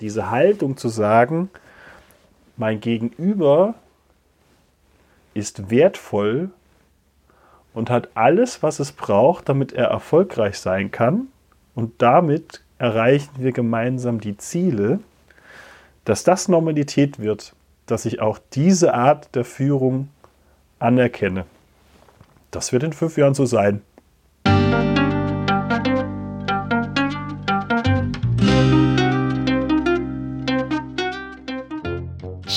Diese Haltung zu sagen, mein Gegenüber ist wertvoll und hat alles, was es braucht, damit er erfolgreich sein kann. Und damit erreichen wir gemeinsam die Ziele, dass das Normalität wird, dass ich auch diese Art der Führung anerkenne. Das wird in fünf Jahren so sein.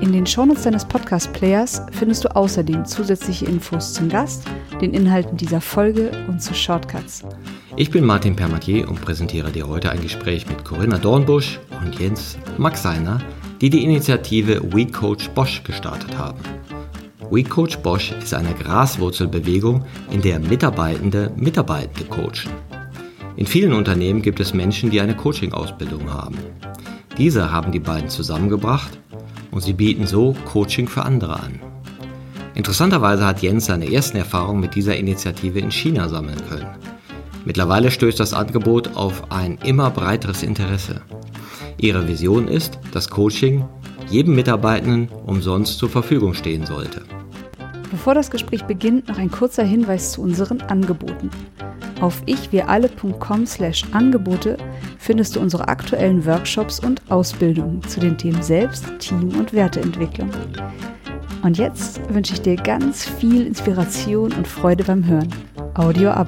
In den Shownotes deines Podcast-Players findest du außerdem zusätzliche Infos zum Gast, den Inhalten dieser Folge und zu Shortcuts. Ich bin Martin Permatier und präsentiere dir heute ein Gespräch mit Corinna Dornbusch und Jens Maxeiner, die die Initiative We Bosch gestartet haben. We Bosch ist eine Graswurzelbewegung, in der Mitarbeitende Mitarbeitende coachen. In vielen Unternehmen gibt es Menschen, die eine Coaching-Ausbildung haben. Diese haben die beiden zusammengebracht und sie bieten so Coaching für andere an. Interessanterweise hat Jens seine ersten Erfahrungen mit dieser Initiative in China sammeln können. Mittlerweile stößt das Angebot auf ein immer breiteres Interesse. Ihre Vision ist, dass Coaching jedem Mitarbeitenden umsonst zur Verfügung stehen sollte. Bevor das Gespräch beginnt, noch ein kurzer Hinweis zu unseren Angeboten. Auf ichwiralle.com slash Angebote findest du unsere aktuellen Workshops und Ausbildungen zu den Themen Selbst, Team und Werteentwicklung. Und jetzt wünsche ich dir ganz viel Inspiration und Freude beim Hören. Audio ab.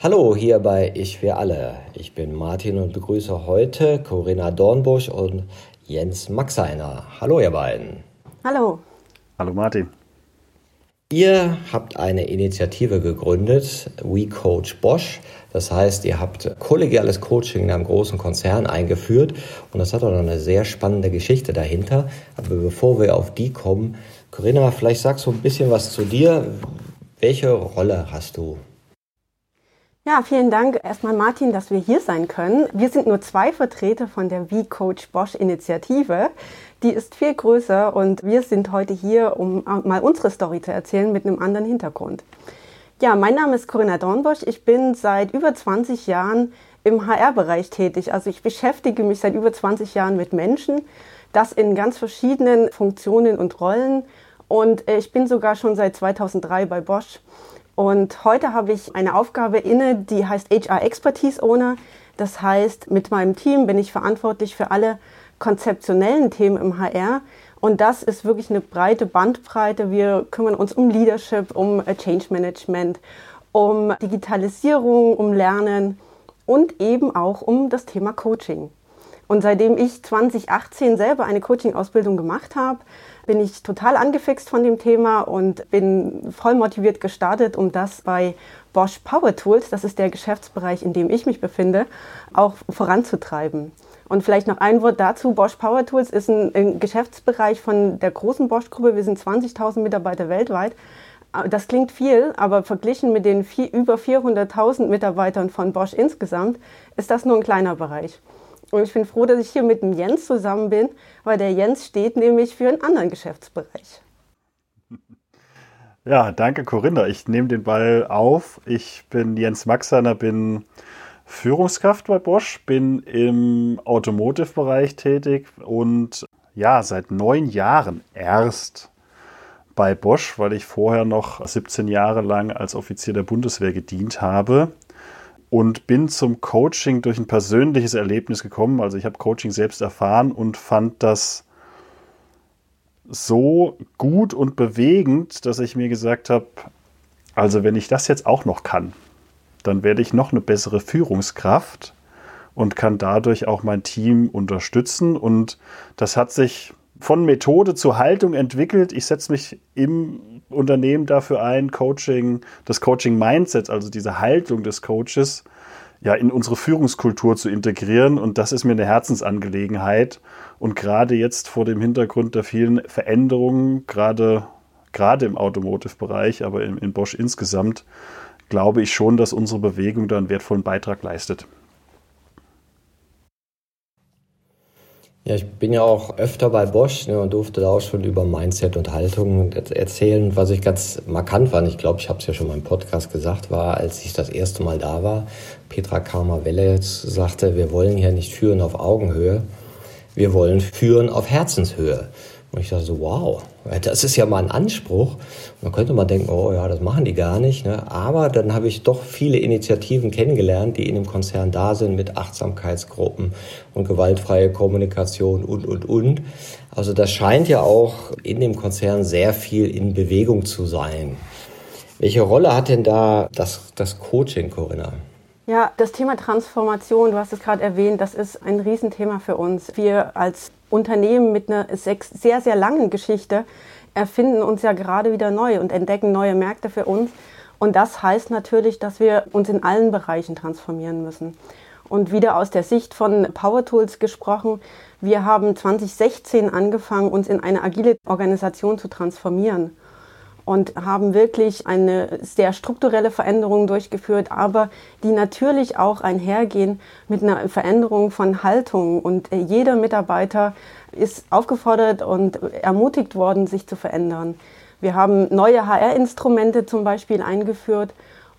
Hallo hier bei Ich wir alle. Ich bin Martin und begrüße heute Corinna Dornbusch und Jens Maxeiner. Hallo ihr beiden. Hallo. Hallo Martin. Ihr habt eine Initiative gegründet, We Coach Bosch. Das heißt, ihr habt kollegiales Coaching in einem großen Konzern eingeführt und das hat auch noch eine sehr spannende Geschichte dahinter. Aber bevor wir auf die kommen, Corinna, vielleicht sagst du ein bisschen was zu dir. Welche Rolle hast du? Ja, vielen Dank erstmal Martin, dass wir hier sein können. Wir sind nur zwei Vertreter von der We Coach Bosch Initiative. Die ist viel größer und wir sind heute hier, um mal unsere Story zu erzählen mit einem anderen Hintergrund. Ja, mein Name ist Corinna Dornbosch. Ich bin seit über 20 Jahren im HR-Bereich tätig. Also ich beschäftige mich seit über 20 Jahren mit Menschen, das in ganz verschiedenen Funktionen und Rollen. Und ich bin sogar schon seit 2003 bei Bosch. Und heute habe ich eine Aufgabe inne, die heißt HR Expertise Owner. Das heißt, mit meinem Team bin ich verantwortlich für alle konzeptionellen Themen im HR. Und das ist wirklich eine breite Bandbreite. Wir kümmern uns um Leadership, um äh, Change Management, um Digitalisierung, um Lernen und eben auch um das Thema Coaching. Und seitdem ich 2018 selber eine Coaching-Ausbildung gemacht habe, bin ich total angefixt von dem Thema und bin voll motiviert gestartet, um das bei Bosch Power Tools, das ist der Geschäftsbereich, in dem ich mich befinde, auch voranzutreiben. Und vielleicht noch ein Wort dazu. Bosch Power Tools ist ein, ein Geschäftsbereich von der großen Bosch-Gruppe. Wir sind 20.000 Mitarbeiter weltweit. Das klingt viel, aber verglichen mit den vier, über 400.000 Mitarbeitern von Bosch insgesamt ist das nur ein kleiner Bereich. Und ich bin froh, dass ich hier mit dem Jens zusammen bin, weil der Jens steht nämlich für einen anderen Geschäftsbereich. Ja, danke Corinna. Ich nehme den Ball auf. Ich bin Jens Maxaner, bin Führungskraft bei Bosch, bin im Automotive-Bereich tätig und ja, seit neun Jahren erst bei Bosch, weil ich vorher noch 17 Jahre lang als Offizier der Bundeswehr gedient habe und bin zum Coaching durch ein persönliches Erlebnis gekommen. Also ich habe Coaching selbst erfahren und fand das so gut und bewegend, dass ich mir gesagt habe, also wenn ich das jetzt auch noch kann, dann werde ich noch eine bessere Führungskraft und kann dadurch auch mein Team unterstützen. Und das hat sich von Methode zu Haltung entwickelt. Ich setze mich im Unternehmen dafür ein, Coaching, das Coaching-Mindset, also diese Haltung des Coaches, ja, in unsere Führungskultur zu integrieren. Und das ist mir eine Herzensangelegenheit. Und gerade jetzt vor dem Hintergrund der vielen Veränderungen, gerade, gerade im Automotive-Bereich, aber in, in Bosch insgesamt, glaube ich schon, dass unsere Bewegung da einen wertvollen Beitrag leistet. Ja, ich bin ja auch öfter bei Bosch ne, und durfte da auch schon über Mindset und Haltung erzählen. Was ich ganz markant fand, ich glaube, ich habe es ja schon mal im Podcast gesagt, war, als ich das erste Mal da war, Petra Karma-Welle sagte, wir wollen hier nicht führen auf Augenhöhe, wir wollen führen auf Herzenshöhe. Und ich dachte so, wow, das ist ja mal ein Anspruch. Man könnte mal denken, oh ja, das machen die gar nicht. Ne? Aber dann habe ich doch viele Initiativen kennengelernt, die in dem Konzern da sind mit Achtsamkeitsgruppen und gewaltfreie Kommunikation und, und, und. Also das scheint ja auch in dem Konzern sehr viel in Bewegung zu sein. Welche Rolle hat denn da das, das Coaching, Corinna? Ja, das Thema Transformation, du hast es gerade erwähnt, das ist ein Riesenthema für uns. Wir als Unternehmen mit einer sehr, sehr langen Geschichte erfinden uns ja gerade wieder neu und entdecken neue Märkte für uns. Und das heißt natürlich, dass wir uns in allen Bereichen transformieren müssen. Und wieder aus der Sicht von Power Tools gesprochen, wir haben 2016 angefangen, uns in eine agile Organisation zu transformieren und haben wirklich eine sehr strukturelle Veränderung durchgeführt, aber die natürlich auch einhergehen mit einer Veränderung von Haltung. Und jeder Mitarbeiter ist aufgefordert und ermutigt worden, sich zu verändern. Wir haben neue HR-Instrumente zum Beispiel eingeführt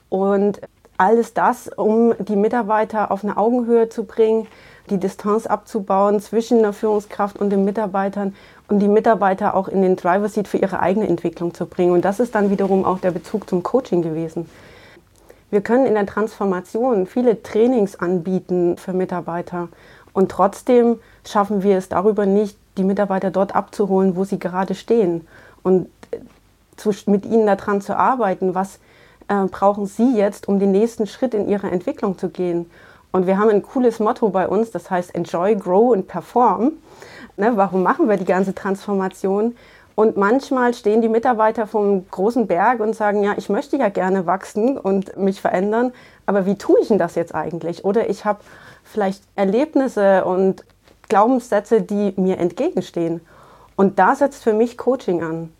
und alles das, um die Mitarbeiter auf eine Augenhöhe zu bringen, die Distanz abzubauen zwischen der Führungskraft und den Mitarbeitern und die Mitarbeiter auch in den Driver Seat für ihre eigene Entwicklung zu bringen. Und das ist dann wiederum auch der Bezug zum Coaching gewesen. Wir können in der Transformation viele Trainings anbieten für Mitarbeiter und trotzdem schaffen wir es darüber nicht, die Mitarbeiter dort abzuholen, wo sie gerade stehen und zu, mit ihnen daran zu arbeiten, was äh, brauchen sie jetzt, um den nächsten Schritt in ihrer Entwicklung zu gehen. Und wir haben ein cooles Motto bei uns, das heißt Enjoy, Grow and Perform. Ne, warum machen wir die ganze Transformation? Und manchmal stehen die Mitarbeiter vom großen Berg und sagen, ja, ich möchte ja gerne wachsen und mich verändern, aber wie tue ich denn das jetzt eigentlich? Oder ich habe vielleicht Erlebnisse und Glaubenssätze, die mir entgegenstehen. Und da setzt für mich Coaching an.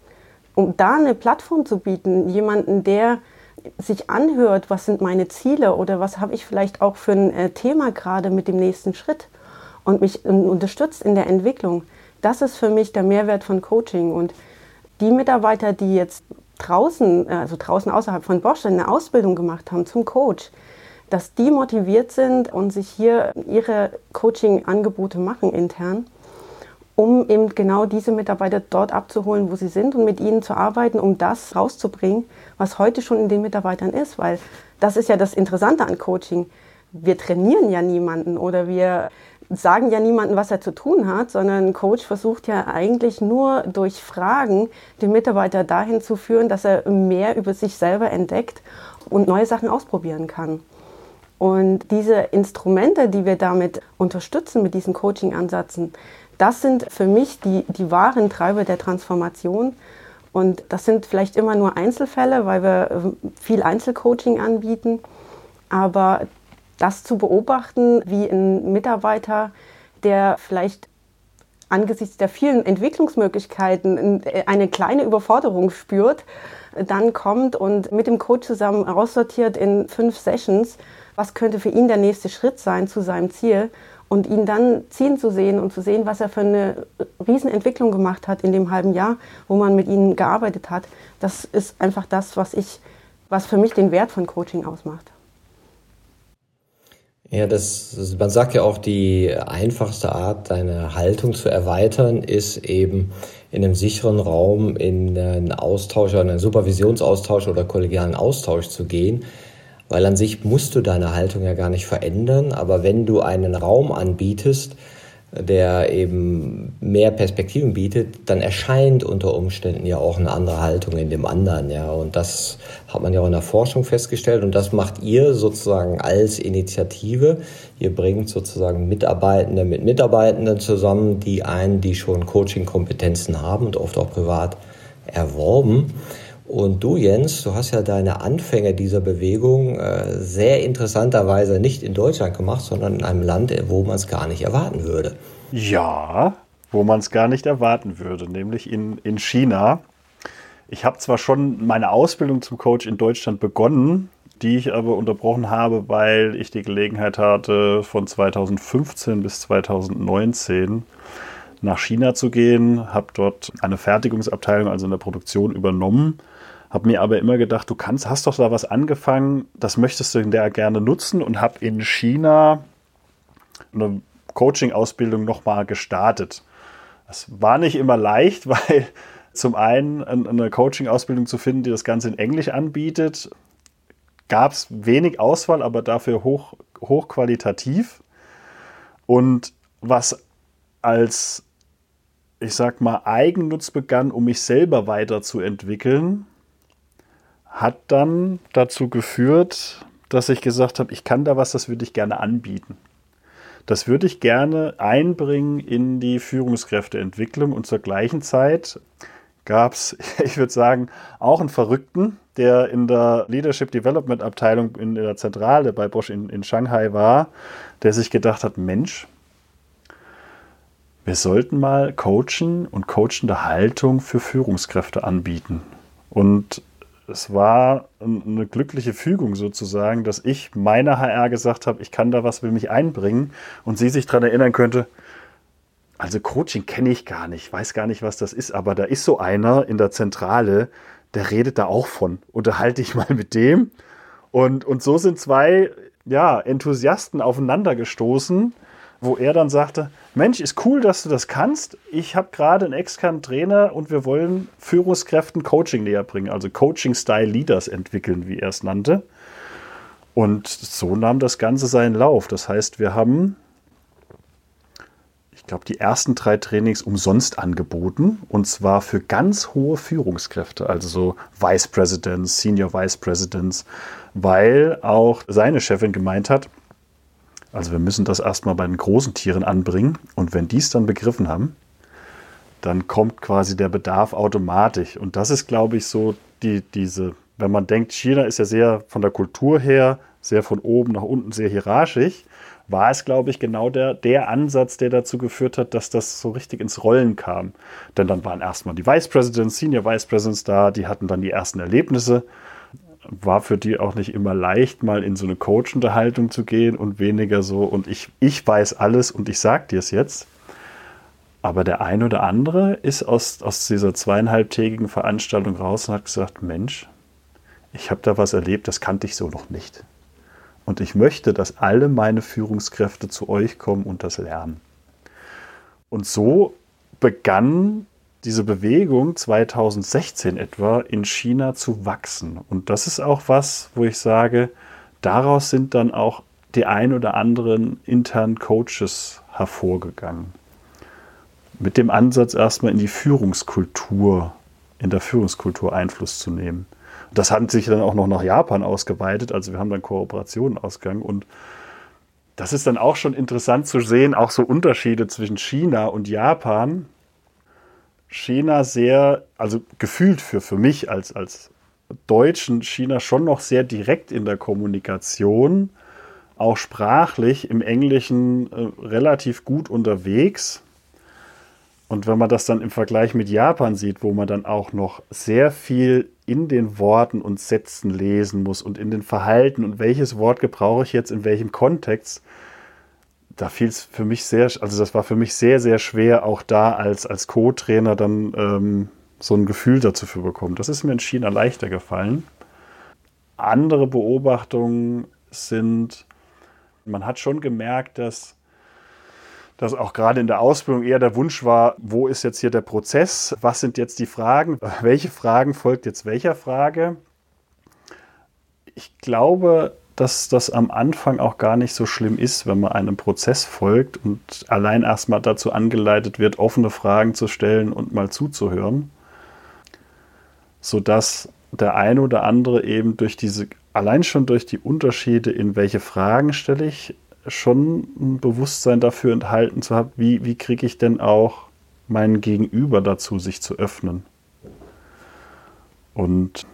Um da eine Plattform zu bieten, jemanden, der sich anhört, was sind meine Ziele oder was habe ich vielleicht auch für ein äh, Thema gerade mit dem nächsten Schritt und mich unterstützt in der Entwicklung. Das ist für mich der Mehrwert von Coaching. Und die Mitarbeiter, die jetzt draußen, also draußen außerhalb von Bosch eine Ausbildung gemacht haben zum Coach, dass die motiviert sind und sich hier ihre Coaching-Angebote machen intern, um eben genau diese Mitarbeiter dort abzuholen, wo sie sind und mit ihnen zu arbeiten, um das rauszubringen, was heute schon in den Mitarbeitern ist. Weil das ist ja das Interessante an Coaching. Wir trainieren ja niemanden oder wir sagen ja niemandem, was er zu tun hat, sondern ein Coach versucht ja eigentlich nur durch Fragen den Mitarbeiter dahin zu führen, dass er mehr über sich selber entdeckt und neue Sachen ausprobieren kann. Und diese Instrumente, die wir damit unterstützen mit diesen Coaching-Ansätzen, das sind für mich die, die wahren Treiber der Transformation. Und das sind vielleicht immer nur Einzelfälle, weil wir viel Einzelcoaching anbieten. Aber das zu beobachten, wie ein Mitarbeiter, der vielleicht angesichts der vielen Entwicklungsmöglichkeiten eine kleine Überforderung spürt, dann kommt und mit dem Coach zusammen aussortiert in fünf Sessions, was könnte für ihn der nächste Schritt sein zu seinem Ziel und ihn dann ziehen zu sehen und zu sehen, was er für eine Riesenentwicklung gemacht hat in dem halben Jahr, wo man mit ihm gearbeitet hat. Das ist einfach das, was ich, was für mich den Wert von Coaching ausmacht. Ja, das, man sagt ja auch, die einfachste Art, deine Haltung zu erweitern, ist eben in einem sicheren Raum in einen Austausch, einen Supervisionsaustausch oder kollegialen Austausch zu gehen. Weil an sich musst du deine Haltung ja gar nicht verändern, aber wenn du einen Raum anbietest, der eben mehr Perspektiven bietet, dann erscheint unter Umständen ja auch eine andere Haltung in dem anderen, ja. Und das hat man ja auch in der Forschung festgestellt und das macht ihr sozusagen als Initiative. Ihr bringt sozusagen Mitarbeitende mit Mitarbeitenden zusammen, die einen, die schon Coaching-Kompetenzen haben und oft auch privat erworben Und du, Jens, du hast ja deine Anfänge dieser Bewegung äh, sehr interessanterweise nicht in Deutschland gemacht, sondern in einem Land, wo man es gar nicht erwarten würde. Ja, wo man es gar nicht erwarten würde, nämlich in, in China. Ich habe zwar schon meine Ausbildung zum Coach in Deutschland begonnen, die ich aber unterbrochen habe, weil ich die Gelegenheit hatte, von 2015 bis 2019 nach China zu gehen, habe dort eine Fertigungsabteilung, also in der Produktion, übernommen habe mir aber immer gedacht, du kannst, hast doch da was angefangen, das möchtest du in der gerne nutzen und habe in China eine Coaching-Ausbildung nochmal gestartet. Das war nicht immer leicht, weil zum einen eine Coaching-Ausbildung zu finden, die das Ganze in Englisch anbietet, gab es wenig Auswahl, aber dafür hoch, hochqualitativ. Und was als, ich sag mal, Eigennutz begann, um mich selber weiterzuentwickeln, hat dann dazu geführt, dass ich gesagt habe, ich kann da was, das würde ich gerne anbieten. Das würde ich gerne einbringen in die Führungskräfteentwicklung und zur gleichen Zeit gab es, ich würde sagen, auch einen Verrückten, der in der Leadership Development Abteilung in der Zentrale bei Bosch in, in Shanghai war, der sich gedacht hat, Mensch, wir sollten mal Coachen und coachende Haltung für Führungskräfte anbieten. Und es war eine glückliche Fügung sozusagen, dass ich meiner HR gesagt habe, ich kann da was, will mich einbringen und sie sich daran erinnern könnte, also Coaching kenne ich gar nicht, weiß gar nicht, was das ist, aber da ist so einer in der Zentrale, der redet da auch von. Unterhalte ich mal mit dem. Und, und so sind zwei ja, Enthusiasten aufeinander gestoßen, wo er dann sagte, Mensch, ist cool, dass du das kannst. Ich habe gerade einen externen Trainer und wir wollen Führungskräften Coaching näher bringen, also Coaching-Style Leaders entwickeln, wie er es nannte. Und so nahm das Ganze seinen Lauf. Das heißt, wir haben, ich glaube, die ersten drei Trainings umsonst angeboten und zwar für ganz hohe Führungskräfte, also so Vice Presidents, Senior Vice Presidents, weil auch seine Chefin gemeint hat, also wir müssen das erstmal bei den großen Tieren anbringen und wenn die es dann begriffen haben, dann kommt quasi der Bedarf automatisch. Und das ist, glaube ich, so die, diese, wenn man denkt, China ist ja sehr von der Kultur her, sehr von oben nach unten, sehr hierarchisch, war es, glaube ich, genau der, der Ansatz, der dazu geführt hat, dass das so richtig ins Rollen kam. Denn dann waren erstmal die Vice Presidents, Senior Vice Presidents da, die hatten dann die ersten Erlebnisse war für die auch nicht immer leicht, mal in so eine Coach-Unterhaltung zu gehen und weniger so, und ich, ich weiß alles und ich sag dir es jetzt. Aber der ein oder andere ist aus, aus dieser zweieinhalbtägigen Veranstaltung raus und hat gesagt, Mensch, ich habe da was erlebt, das kannte ich so noch nicht. Und ich möchte, dass alle meine Führungskräfte zu euch kommen und das lernen. Und so begann diese Bewegung 2016 etwa in China zu wachsen. Und das ist auch was, wo ich sage, daraus sind dann auch die ein oder anderen internen Coaches hervorgegangen. Mit dem Ansatz erstmal in die Führungskultur, in der Führungskultur Einfluss zu nehmen. Das hat sich dann auch noch nach Japan ausgeweitet, also wir haben dann Kooperationen ausgegangen und das ist dann auch schon interessant zu sehen, auch so Unterschiede zwischen China und Japan China sehr, also gefühlt für, für mich als, als Deutschen, China schon noch sehr direkt in der Kommunikation, auch sprachlich im Englischen äh, relativ gut unterwegs. Und wenn man das dann im Vergleich mit Japan sieht, wo man dann auch noch sehr viel in den Worten und Sätzen lesen muss und in den Verhalten und welches Wort gebrauche ich jetzt in welchem Kontext, da fiel es für mich sehr, also das war für mich sehr, sehr schwer, auch da als, als Co-Trainer dann ähm, so ein Gefühl dazu zu bekommen. Das ist mir in China leichter gefallen. Andere Beobachtungen sind, man hat schon gemerkt, dass, dass auch gerade in der Ausbildung eher der Wunsch war, wo ist jetzt hier der Prozess, was sind jetzt die Fragen, welche Fragen folgt jetzt welcher Frage. Ich glaube, dass das am Anfang auch gar nicht so schlimm ist, wenn man einem Prozess folgt und allein erstmal dazu angeleitet wird, offene Fragen zu stellen und mal zuzuhören, sodass der eine oder andere eben durch diese, allein schon durch die Unterschiede, in welche Fragen stelle ich, schon ein Bewusstsein dafür enthalten zu haben, wie, wie kriege ich denn auch meinen Gegenüber dazu, sich zu öffnen. Und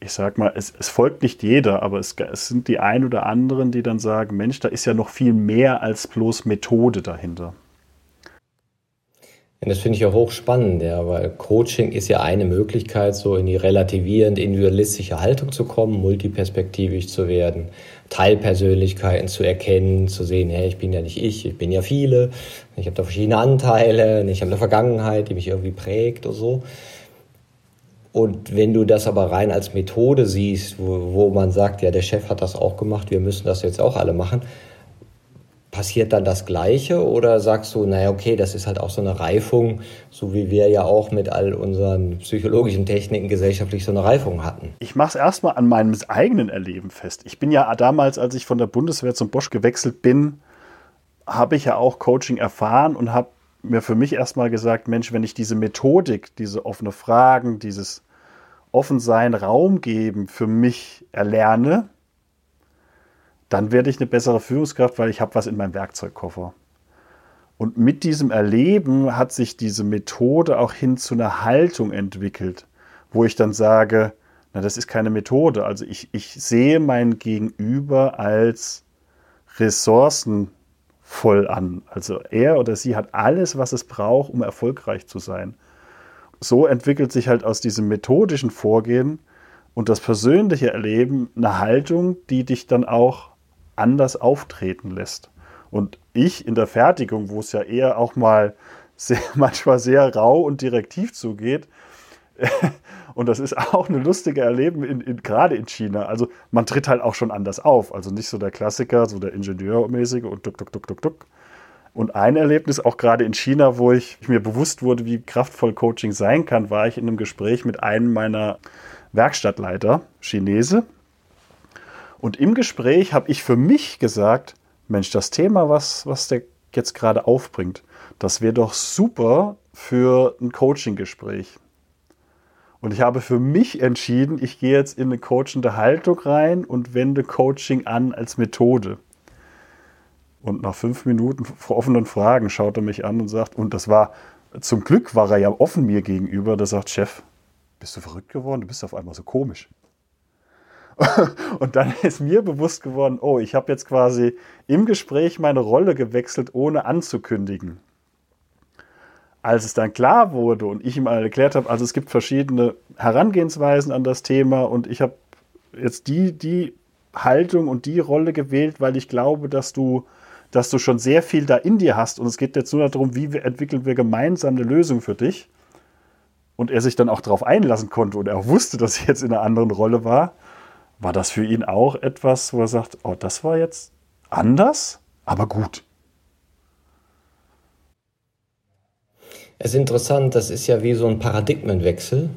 ich sag mal, es, es folgt nicht jeder, aber es, es, sind die ein oder anderen, die dann sagen, Mensch, da ist ja noch viel mehr als bloß Methode dahinter. Ja, das finde ich ja hochspannend, ja, weil Coaching ist ja eine Möglichkeit, so in die relativierend individualistische Haltung zu kommen, multiperspektivisch zu werden, Teilpersönlichkeiten zu erkennen, zu sehen, hey, ich bin ja nicht ich, ich bin ja viele, ich habe da verschiedene Anteile, ich habe eine Vergangenheit, die mich irgendwie prägt oder so. Und wenn du das aber rein als Methode siehst, wo, wo man sagt, ja, der Chef hat das auch gemacht, wir müssen das jetzt auch alle machen, passiert dann das Gleiche oder sagst du, naja, okay, das ist halt auch so eine Reifung, so wie wir ja auch mit all unseren psychologischen Techniken gesellschaftlich so eine Reifung hatten? Ich mache es erstmal an meinem eigenen Erleben fest. Ich bin ja damals, als ich von der Bundeswehr zum Bosch gewechselt bin, habe ich ja auch Coaching erfahren und habe mir für mich erstmal gesagt, Mensch, wenn ich diese Methodik, diese offene Fragen, dieses Offensein, Raum geben für mich erlerne, dann werde ich eine bessere Führungskraft, weil ich habe was in meinem Werkzeugkoffer. Und mit diesem Erleben hat sich diese Methode auch hin zu einer Haltung entwickelt, wo ich dann sage, na, das ist keine Methode. Also ich, ich sehe mein Gegenüber als Ressourcen voll an. Also er oder sie hat alles, was es braucht, um erfolgreich zu sein. So entwickelt sich halt aus diesem methodischen Vorgehen und das persönliche Erleben eine Haltung, die dich dann auch anders auftreten lässt. Und ich in der Fertigung, wo es ja eher auch mal sehr, manchmal sehr rau und direktiv zugeht, und das ist auch eine lustige Erleben, in, in, gerade in China. Also man tritt halt auch schon anders auf. Also nicht so der Klassiker, so der Ingenieurmäßige und duck, duck, duck, duck, duck. Und ein Erlebnis auch gerade in China, wo ich mir bewusst wurde, wie kraftvoll Coaching sein kann, war ich in einem Gespräch mit einem meiner Werkstattleiter, Chinese. Und im Gespräch habe ich für mich gesagt, Mensch, das Thema, was, was der jetzt gerade aufbringt, das wäre doch super für ein Coaching-Gespräch. Und ich habe für mich entschieden, ich gehe jetzt in eine coachende Haltung rein und wende Coaching an als Methode. Und nach fünf Minuten offenen Fragen schaut er mich an und sagt, und das war, zum Glück war er ja offen mir gegenüber, der sagt, Chef, bist du verrückt geworden? Du bist auf einmal so komisch. Und dann ist mir bewusst geworden, oh, ich habe jetzt quasi im Gespräch meine Rolle gewechselt, ohne anzukündigen als es dann klar wurde und ich ihm erklärt habe, also es gibt verschiedene Herangehensweisen an das Thema und ich habe jetzt die, die Haltung und die Rolle gewählt, weil ich glaube, dass du, dass du schon sehr viel da in dir hast und es geht jetzt nur darum, wie entwickeln wir gemeinsam eine Lösung für dich. Und er sich dann auch darauf einlassen konnte und er wusste, dass ich jetzt in einer anderen Rolle war, war das für ihn auch etwas, wo er sagt, oh, das war jetzt anders, aber gut. Es ist interessant, das ist ja wie so ein Paradigmenwechsel,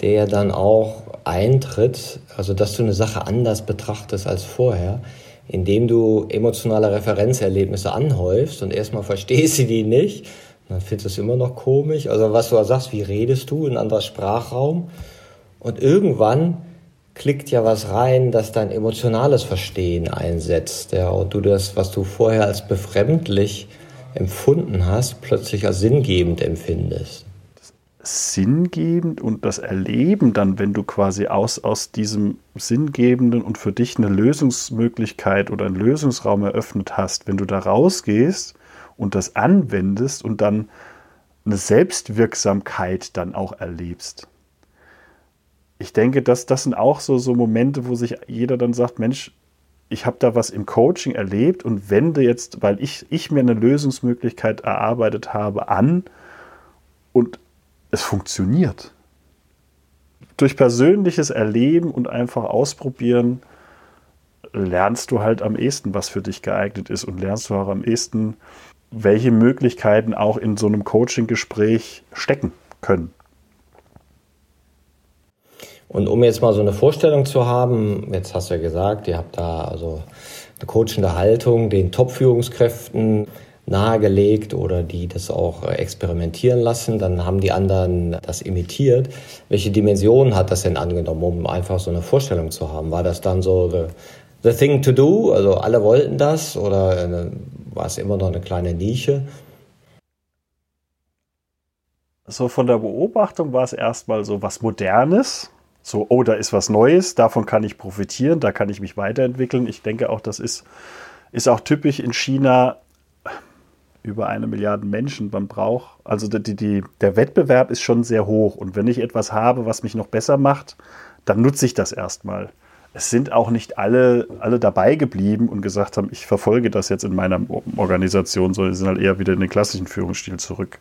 der dann auch eintritt, also dass du eine Sache anders betrachtest als vorher, indem du emotionale Referenzerlebnisse anhäufst und erstmal verstehst du die nicht, dann findest du es immer noch komisch. Also was du sagst, wie redest du in einem anderen Sprachraum? Und irgendwann klickt ja was rein, dass dein emotionales Verstehen einsetzt. Ja, und du das, was du vorher als befremdlich empfunden hast, plötzlich als sinngebend empfindest. Sinngebend und das Erleben dann, wenn du quasi aus, aus diesem Sinngebenden und für dich eine Lösungsmöglichkeit oder einen Lösungsraum eröffnet hast, wenn du da rausgehst und das anwendest und dann eine Selbstwirksamkeit dann auch erlebst. Ich denke, dass das sind auch so, so Momente, wo sich jeder dann sagt, Mensch, ich habe da was im Coaching erlebt und wende jetzt, weil ich, ich mir eine Lösungsmöglichkeit erarbeitet habe, an und es funktioniert. Durch persönliches Erleben und einfach ausprobieren lernst du halt am ehesten, was für dich geeignet ist und lernst du auch am ehesten, welche Möglichkeiten auch in so einem Coaching-Gespräch stecken können. Und um jetzt mal so eine Vorstellung zu haben, jetzt hast du ja gesagt, ihr habt da also eine coachende Haltung den Top-Führungskräften nahegelegt oder die das auch experimentieren lassen, dann haben die anderen das imitiert. Welche Dimension hat das denn angenommen, um einfach so eine Vorstellung zu haben? War das dann so the, the thing to do, also alle wollten das oder eine, war es immer noch eine kleine Nische? so von der Beobachtung war es erstmal so was Modernes. So, oh, da ist was Neues, davon kann ich profitieren, da kann ich mich weiterentwickeln. Ich denke auch, das ist, ist auch typisch in China über eine Milliarde Menschen. Man braucht, also die, die, der Wettbewerb ist schon sehr hoch. Und wenn ich etwas habe, was mich noch besser macht, dann nutze ich das erstmal. Es sind auch nicht alle, alle dabei geblieben und gesagt haben, ich verfolge das jetzt in meiner Organisation, sondern sind halt eher wieder in den klassischen Führungsstil zurück.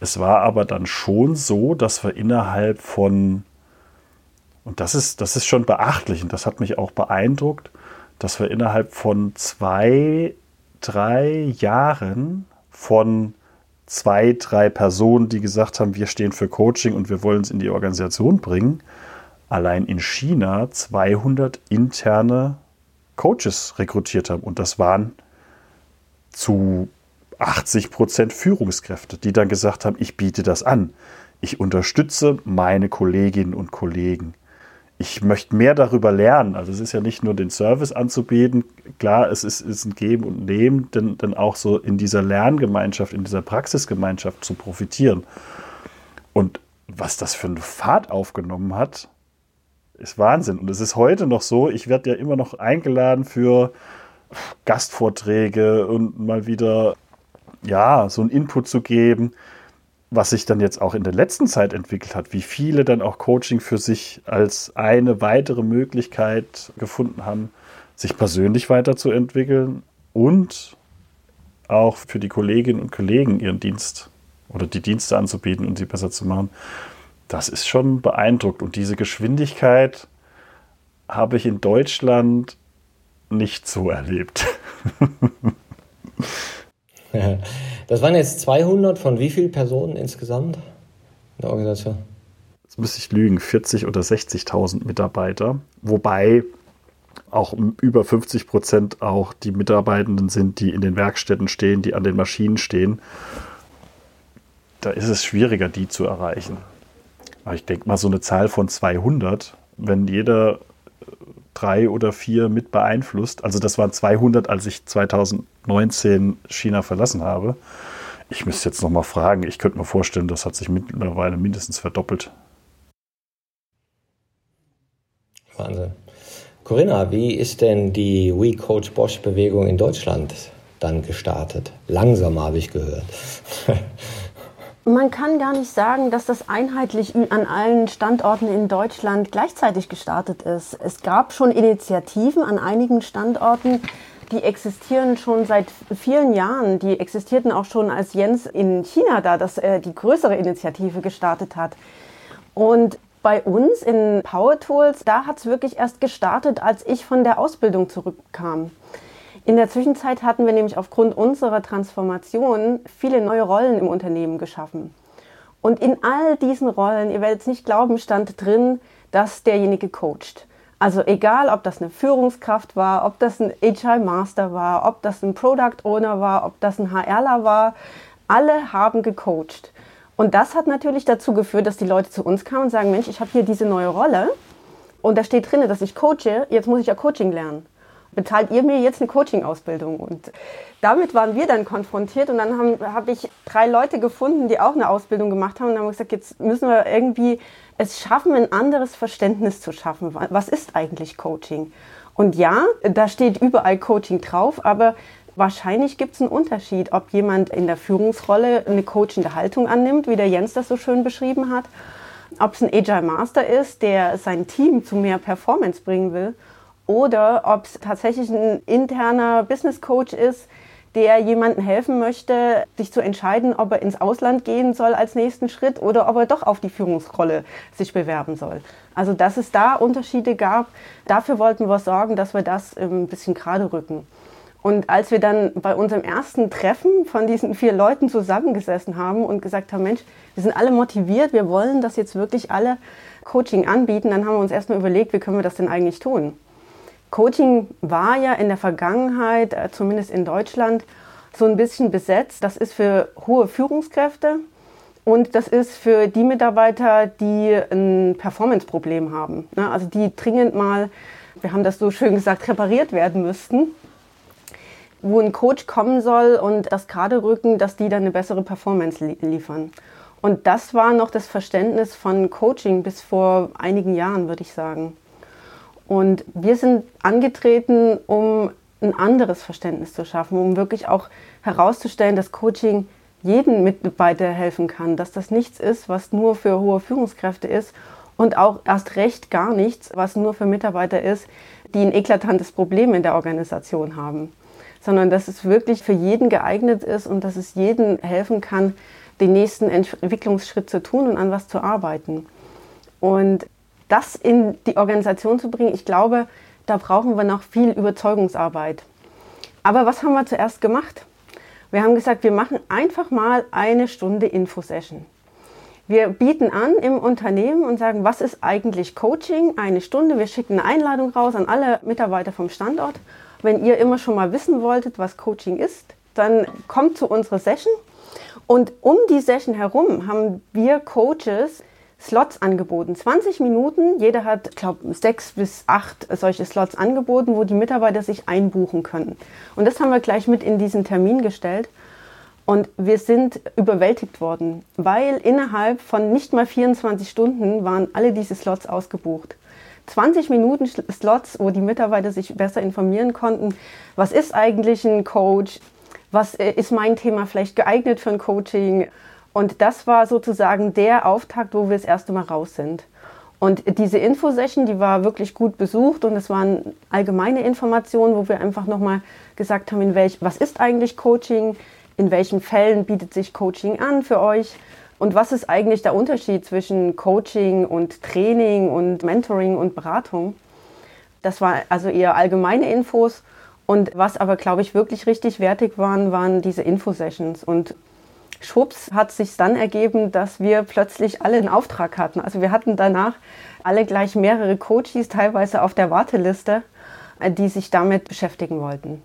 Es war aber dann schon so, dass wir innerhalb von, und das ist, das ist schon beachtlich und das hat mich auch beeindruckt, dass wir innerhalb von zwei, drei Jahren von zwei, drei Personen, die gesagt haben, wir stehen für Coaching und wir wollen es in die Organisation bringen, allein in China 200 interne Coaches rekrutiert haben. Und das waren zu 80 Prozent Führungskräfte, die dann gesagt haben, ich biete das an. Ich unterstütze meine Kolleginnen und Kollegen. Ich möchte mehr darüber lernen. Also es ist ja nicht nur den Service anzubieten. Klar, es ist, ist ein Geben und Nehmen, denn, denn auch so in dieser Lerngemeinschaft, in dieser Praxisgemeinschaft zu profitieren. Und was das für eine Fahrt aufgenommen hat, ist Wahnsinn. Und es ist heute noch so, ich werde ja immer noch eingeladen für Gastvorträge und mal wieder ja, so einen Input zu geben, was sich dann jetzt auch in der letzten Zeit entwickelt hat, wie viele dann auch Coaching für sich als eine weitere Möglichkeit gefunden haben, sich persönlich weiterzuentwickeln und auch für die Kolleginnen und Kollegen ihren Dienst oder die Dienste anzubieten und sie besser zu machen. Das ist schon beeindruckend. Und diese Geschwindigkeit habe ich in Deutschland nicht so erlebt. Das waren jetzt 200 von wie vielen Personen insgesamt in der Organisation? Jetzt müsste ich lügen, 40 oder 60.000 Mitarbeiter, wobei auch über 50 Prozent auch die Mitarbeitenden sind, die in den Werkstätten stehen, die an den Maschinen stehen. Da ist es schwieriger, die zu erreichen. Aber ich denke mal, so eine Zahl von 200, wenn jeder drei oder vier mit beeinflusst. Also das waren 200, als ich 2019 China verlassen habe. Ich müsste jetzt noch mal fragen. Ich könnte mir vorstellen, das hat sich mittlerweile mindestens verdoppelt. Wahnsinn. Corinna, wie ist denn die We Coach Bosch Bewegung in Deutschland dann gestartet? Langsam habe ich gehört. Man kann gar nicht sagen, dass das einheitlich an allen Standorten in Deutschland gleichzeitig gestartet ist. Es gab schon Initiativen an einigen Standorten, die existieren schon seit vielen Jahren. Die existierten auch schon, als Jens in China da das, äh, die größere Initiative gestartet hat. Und bei uns in Power Tools, da hat es wirklich erst gestartet, als ich von der Ausbildung zurückkam. In der Zwischenzeit hatten wir nämlich aufgrund unserer Transformation viele neue Rollen im Unternehmen geschaffen. Und in all diesen Rollen, ihr werdet es nicht glauben, stand drin, dass derjenige coacht. Also egal, ob das eine Führungskraft war, ob das ein HR Master war, ob das ein Product Owner war, ob das ein HRler war, alle haben gecoacht. Und das hat natürlich dazu geführt, dass die Leute zu uns kamen und sagen, Mensch, ich habe hier diese neue Rolle und da steht drin, dass ich coache, jetzt muss ich ja Coaching lernen bezahlt ihr mir jetzt eine Coaching-Ausbildung? Und damit waren wir dann konfrontiert und dann habe hab ich drei Leute gefunden, die auch eine Ausbildung gemacht haben und dann haben wir gesagt, jetzt müssen wir irgendwie es schaffen, ein anderes Verständnis zu schaffen. Was ist eigentlich Coaching? Und ja, da steht überall Coaching drauf, aber wahrscheinlich gibt es einen Unterschied, ob jemand in der Führungsrolle eine coachende Haltung annimmt, wie der Jens das so schön beschrieben hat, ob es ein Agile Master ist, der sein Team zu mehr Performance bringen will oder ob es tatsächlich ein interner Business Coach ist, der jemandem helfen möchte, sich zu entscheiden, ob er ins Ausland gehen soll als nächsten Schritt oder ob er doch auf die Führungsrolle sich bewerben soll. Also dass es da Unterschiede gab, dafür wollten wir sorgen, dass wir das ein bisschen gerade rücken. Und als wir dann bei unserem ersten Treffen von diesen vier Leuten zusammengesessen haben und gesagt haben, Mensch, wir sind alle motiviert, wir wollen das jetzt wirklich alle Coaching anbieten, dann haben wir uns erstmal überlegt, wie können wir das denn eigentlich tun? Coaching war ja in der Vergangenheit, äh, zumindest in Deutschland, so ein bisschen besetzt. Das ist für hohe Führungskräfte und das ist für die Mitarbeiter, die ein Performance-Problem haben. Ne? Also die dringend mal, wir haben das so schön gesagt, repariert werden müssten wo ein Coach kommen soll und das gerade rücken, dass die dann eine bessere Performance liefern. Und das war noch das Verständnis von Coaching bis vor einigen Jahren, würde ich sagen. Und wir sind angetreten, um ein anderes Verständnis zu schaffen, um wirklich auch herauszustellen, dass Coaching jedem Mitarbeiter helfen kann, dass das nichts ist, was nur für hohe Führungskräfte ist und auch erst recht gar nichts, was nur für Mitarbeiter ist, die ein eklatantes Problem in der Organisation haben, sondern dass es wirklich für jeden geeignet ist und dass es jedem helfen kann, den nächsten Entwicklungsschritt zu tun und an was zu arbeiten. Und das in die Organisation zu bringen, ich glaube, da brauchen wir noch viel Überzeugungsarbeit. Aber was haben wir zuerst gemacht? Wir haben gesagt, wir machen einfach mal eine Stunde Infosession. Wir bieten an im Unternehmen und sagen, was ist eigentlich Coaching? Eine Stunde. Wir schicken eine Einladung raus an alle Mitarbeiter vom Standort. Wenn ihr immer schon mal wissen wolltet, was Coaching ist, dann kommt zu unserer Session. Und um die Session herum haben wir Coaches Slots angeboten. 20 Minuten, jeder hat, ich glaube, sechs bis acht solche Slots angeboten, wo die Mitarbeiter sich einbuchen können. Und das haben wir gleich mit in diesen Termin gestellt. Und wir sind überwältigt worden, weil innerhalb von nicht mal 24 Stunden waren alle diese Slots ausgebucht. 20 Minuten Slots, wo die Mitarbeiter sich besser informieren konnten, was ist eigentlich ein Coach, was äh, ist mein Thema vielleicht geeignet für ein Coaching, und das war sozusagen der Auftakt, wo wir das erste Mal raus sind. Und diese Infosession, die war wirklich gut besucht und es waren allgemeine Informationen, wo wir einfach nochmal gesagt haben, in welch, was ist eigentlich Coaching, in welchen Fällen bietet sich Coaching an für euch und was ist eigentlich der Unterschied zwischen Coaching und Training und Mentoring und Beratung. Das war also eher allgemeine Infos und was aber, glaube ich, wirklich richtig wertig waren, waren diese Infosessions und schwupps hat sich dann ergeben, dass wir plötzlich alle einen Auftrag hatten. Also wir hatten danach alle gleich mehrere Coaches, teilweise auf der Warteliste, äh, die sich damit beschäftigen wollten.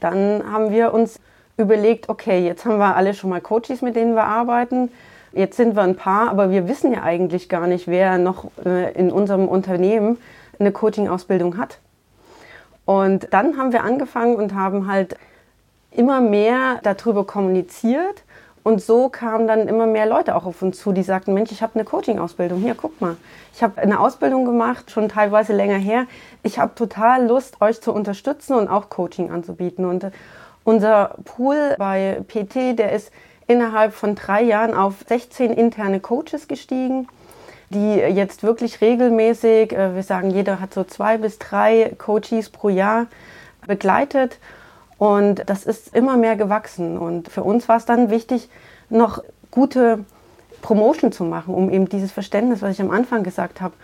Dann haben wir uns überlegt, okay, jetzt haben wir alle schon mal Coaches, mit denen wir arbeiten. Jetzt sind wir ein paar, aber wir wissen ja eigentlich gar nicht, wer noch äh, in unserem Unternehmen eine Coaching-Ausbildung hat. Und dann haben wir angefangen und haben halt immer mehr darüber kommuniziert. Und so kamen dann immer mehr Leute auch auf uns zu, die sagten, Mensch, ich habe eine Coaching-Ausbildung. Hier, guck mal. Ich habe eine Ausbildung gemacht, schon teilweise länger her. Ich habe total Lust, euch zu unterstützen und auch Coaching anzubieten. Und unser Pool bei PT, der ist innerhalb von drei Jahren auf 16 interne Coaches gestiegen, die jetzt wirklich regelmäßig, äh, wir sagen, jeder hat so zwei bis drei Coaches pro Jahr begleitet und das ist immer mehr gewachsen. Und für uns war es dann wichtig, noch gute Promotion zu machen, um eben dieses Verständnis, was ich am Anfang gesagt habe,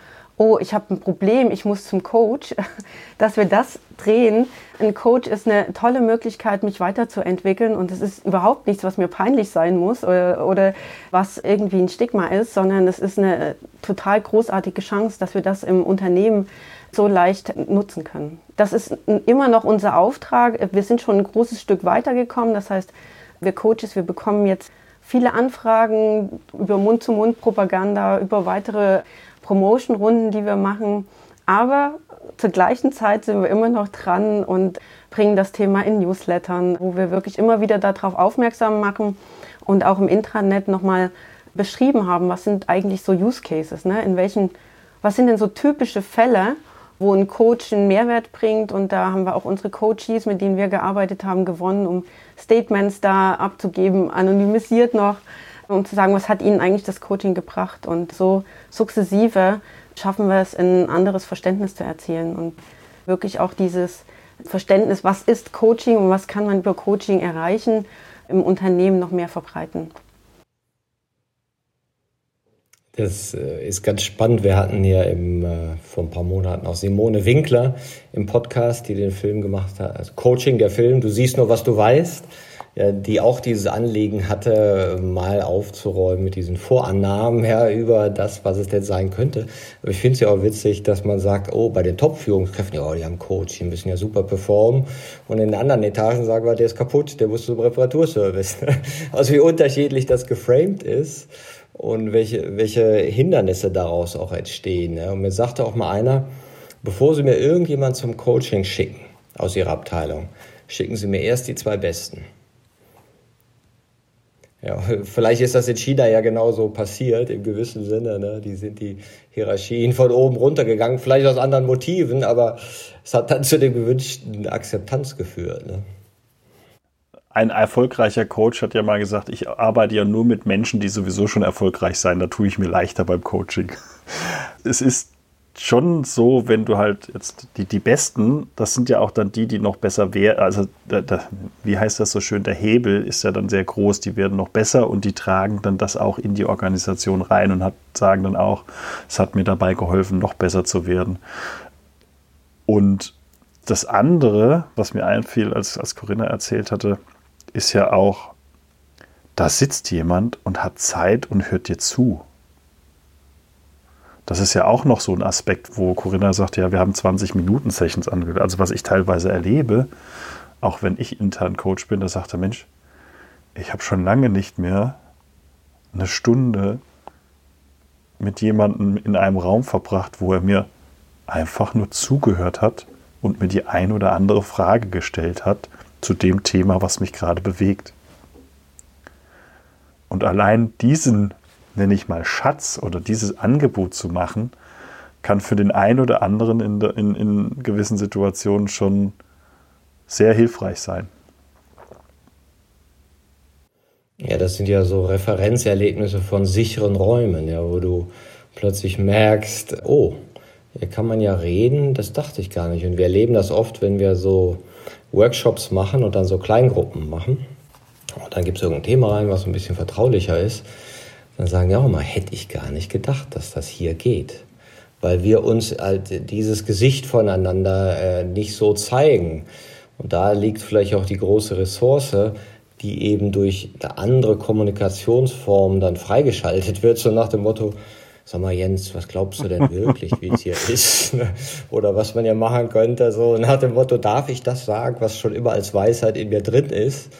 oh, ich habe ein Problem, ich muss zum Coach, dass wir das drehen. Ein Coach ist eine tolle Möglichkeit, mich weiterzuentwickeln und es ist überhaupt nichts, was mir peinlich sein muss oder, oder was irgendwie ein Stigma ist, sondern es ist eine total großartige Chance, dass wir das im Unternehmen so leicht nutzen können. Das ist immer noch unser Auftrag. Wir sind schon ein großes Stück weitergekommen. Das heißt, wir Coaches, wir bekommen jetzt viele Anfragen über Mund-zu-Mund-Propaganda, über weitere Promotion-Runden, die wir machen. Aber zur gleichen Zeit sind wir immer noch dran und bringen das Thema in Newslettern, wo wir wirklich immer wieder darauf aufmerksam machen und auch im Intranet nochmal beschrieben haben, was sind eigentlich so Use Cases, ne? in welchen, was sind denn so typische Fälle, wo ein Coach einen Mehrwert bringt. Und da haben wir auch unsere Coaches, mit denen wir gearbeitet haben, gewonnen, um Statements da abzugeben, anonymisiert noch, um zu sagen, was hat ihnen eigentlich das Coaching gebracht. Und so sukzessive schaffen wir es, ein anderes Verständnis zu erzielen und wirklich auch dieses Verständnis, was ist Coaching und was kann man über Coaching erreichen, im Unternehmen noch mehr verbreiten. Das äh, ist ganz spannend. Wir hatten ja im, äh, vor ein paar Monaten auch Simone Winkler im Podcast, die den Film gemacht hat, also Coaching der Film, du siehst nur, was du weißt, ja, die auch dieses Anliegen hatte, mal aufzuräumen mit diesen Vorannahmen ja, über das, was es denn sein könnte. Aber ich finde es ja auch witzig, dass man sagt, oh, bei den Top-Führungskräften, ja, die haben Coach, die müssen ja super performen. Und in den anderen Etagen sagen wir, der ist kaputt, der muss zum Reparaturservice. also wie unterschiedlich das geframed ist und welche, welche Hindernisse daraus auch entstehen. Ja. Und mir sagte auch mal einer, bevor Sie mir irgendjemand zum Coaching schicken aus Ihrer Abteilung, schicken Sie mir erst die zwei Besten. Ja, vielleicht ist das in China ja genauso passiert, im gewissen Sinne. Ne? Die sind die Hierarchien von oben runtergegangen, vielleicht aus anderen Motiven, aber es hat dann zu dem gewünschten Akzeptanz geführt. Ne? Ein erfolgreicher Coach hat ja mal gesagt, ich arbeite ja nur mit Menschen, die sowieso schon erfolgreich sein. Da tue ich mir leichter beim Coaching. Es ist schon so, wenn du halt jetzt die, die Besten, das sind ja auch dann die, die noch besser wären, also da, da, wie heißt das so schön, der Hebel ist ja dann sehr groß, die werden noch besser und die tragen dann das auch in die Organisation rein und hat, sagen dann auch, es hat mir dabei geholfen, noch besser zu werden. Und das andere, was mir einfiel, als, als Corinna erzählt hatte, ist ja auch, da sitzt jemand und hat Zeit und hört dir zu. Das ist ja auch noch so ein Aspekt, wo Corinna sagt, ja, wir haben 20 Minuten Sessions angehört. Also was ich teilweise erlebe, auch wenn ich intern Coach bin, da sagt der Mensch, ich habe schon lange nicht mehr eine Stunde mit jemandem in einem Raum verbracht, wo er mir einfach nur zugehört hat und mir die ein oder andere Frage gestellt hat zu dem Thema, was mich gerade bewegt. Und allein diesen nenne ich mal Schatz oder dieses Angebot zu machen, kann für den einen oder anderen in, in, in gewissen Situationen schon sehr hilfreich sein. Ja, das sind ja so Referenzerlebnisse von sicheren Räumen, ja, wo du plötzlich merkst, oh, hier kann man ja reden, das dachte ich gar nicht. Und wir erleben das oft, wenn wir so Workshops machen und dann so Kleingruppen machen. Und dann gibt es irgendein Thema rein, was ein bisschen vertraulicher ist dann sagen ja auch mal, hätte ich gar nicht gedacht, dass das hier geht. Weil wir uns halt dieses Gesicht voneinander äh, nicht so zeigen. Und da liegt vielleicht auch die große Ressource, die eben durch andere Kommunikationsformen dann freigeschaltet wird, so nach dem Motto, sag mal Jens, was glaubst du denn wirklich, wie es hier ist? Oder was man ja machen könnte, so nach dem Motto, darf ich das sagen, was schon immer als Weisheit in mir drin ist?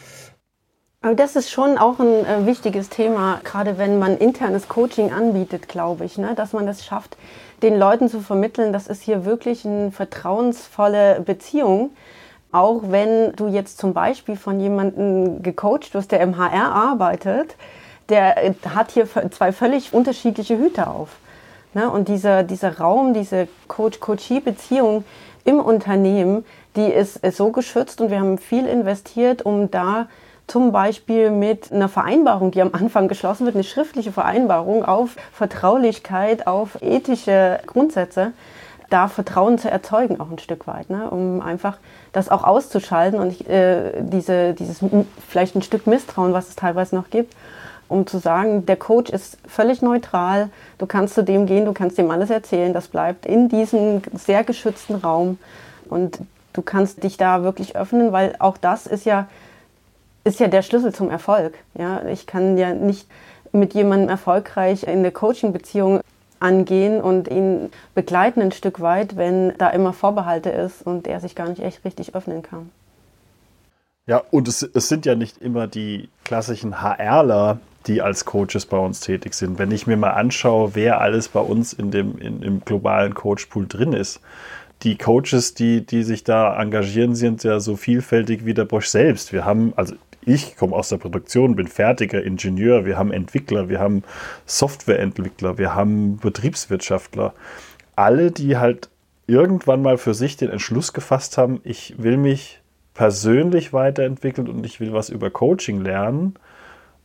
Aber das ist schon auch ein äh, wichtiges Thema, gerade wenn man internes Coaching anbietet, glaube ich, ne? dass man das schafft, den Leuten zu vermitteln, das ist hier wirklich eine vertrauensvolle Beziehung. Auch wenn du jetzt zum Beispiel von jemandem gecoacht wirst, der im HR arbeitet, der äh, hat hier zwei völlig unterschiedliche Hüte auf. Ne? Und dieser, dieser Raum, diese Coach-Coachee-Beziehung im Unternehmen, die ist, ist so geschützt und wir haben viel investiert, um da zum Beispiel mit einer Vereinbarung, die am Anfang geschlossen wird, eine schriftliche Vereinbarung auf Vertraulichkeit, auf ethische Grundsätze, da Vertrauen zu erzeugen, auch ein Stück weit, ne? um einfach das auch auszuschalten und äh, diese, dieses vielleicht ein Stück Misstrauen, was es teilweise noch gibt, um zu sagen, der Coach ist völlig neutral, du kannst zu dem gehen, du kannst dem alles erzählen, das bleibt in diesem sehr geschützten Raum und du kannst dich da wirklich öffnen, weil auch das ist ja ist ja der Schlüssel zum Erfolg. Ja, ich kann ja nicht mit jemandem erfolgreich in eine Coaching-Beziehung angehen und ihn begleiten ein Stück weit, wenn da immer Vorbehalte ist und er sich gar nicht echt richtig öffnen kann. Ja, und es, es sind ja nicht immer die klassischen HRler, die als Coaches bei uns tätig sind. Wenn ich mir mal anschaue, wer alles bei uns in dem, in, im globalen Coachpool drin ist, die Coaches, die, die sich da engagieren, sind ja so vielfältig wie der Bosch selbst. Wir haben, also ich komme aus der Produktion, bin fertiger Ingenieur, wir haben Entwickler, wir haben Softwareentwickler, wir haben Betriebswirtschaftler. Alle, die halt irgendwann mal für sich den Entschluss gefasst haben, ich will mich persönlich weiterentwickeln und ich will was über Coaching lernen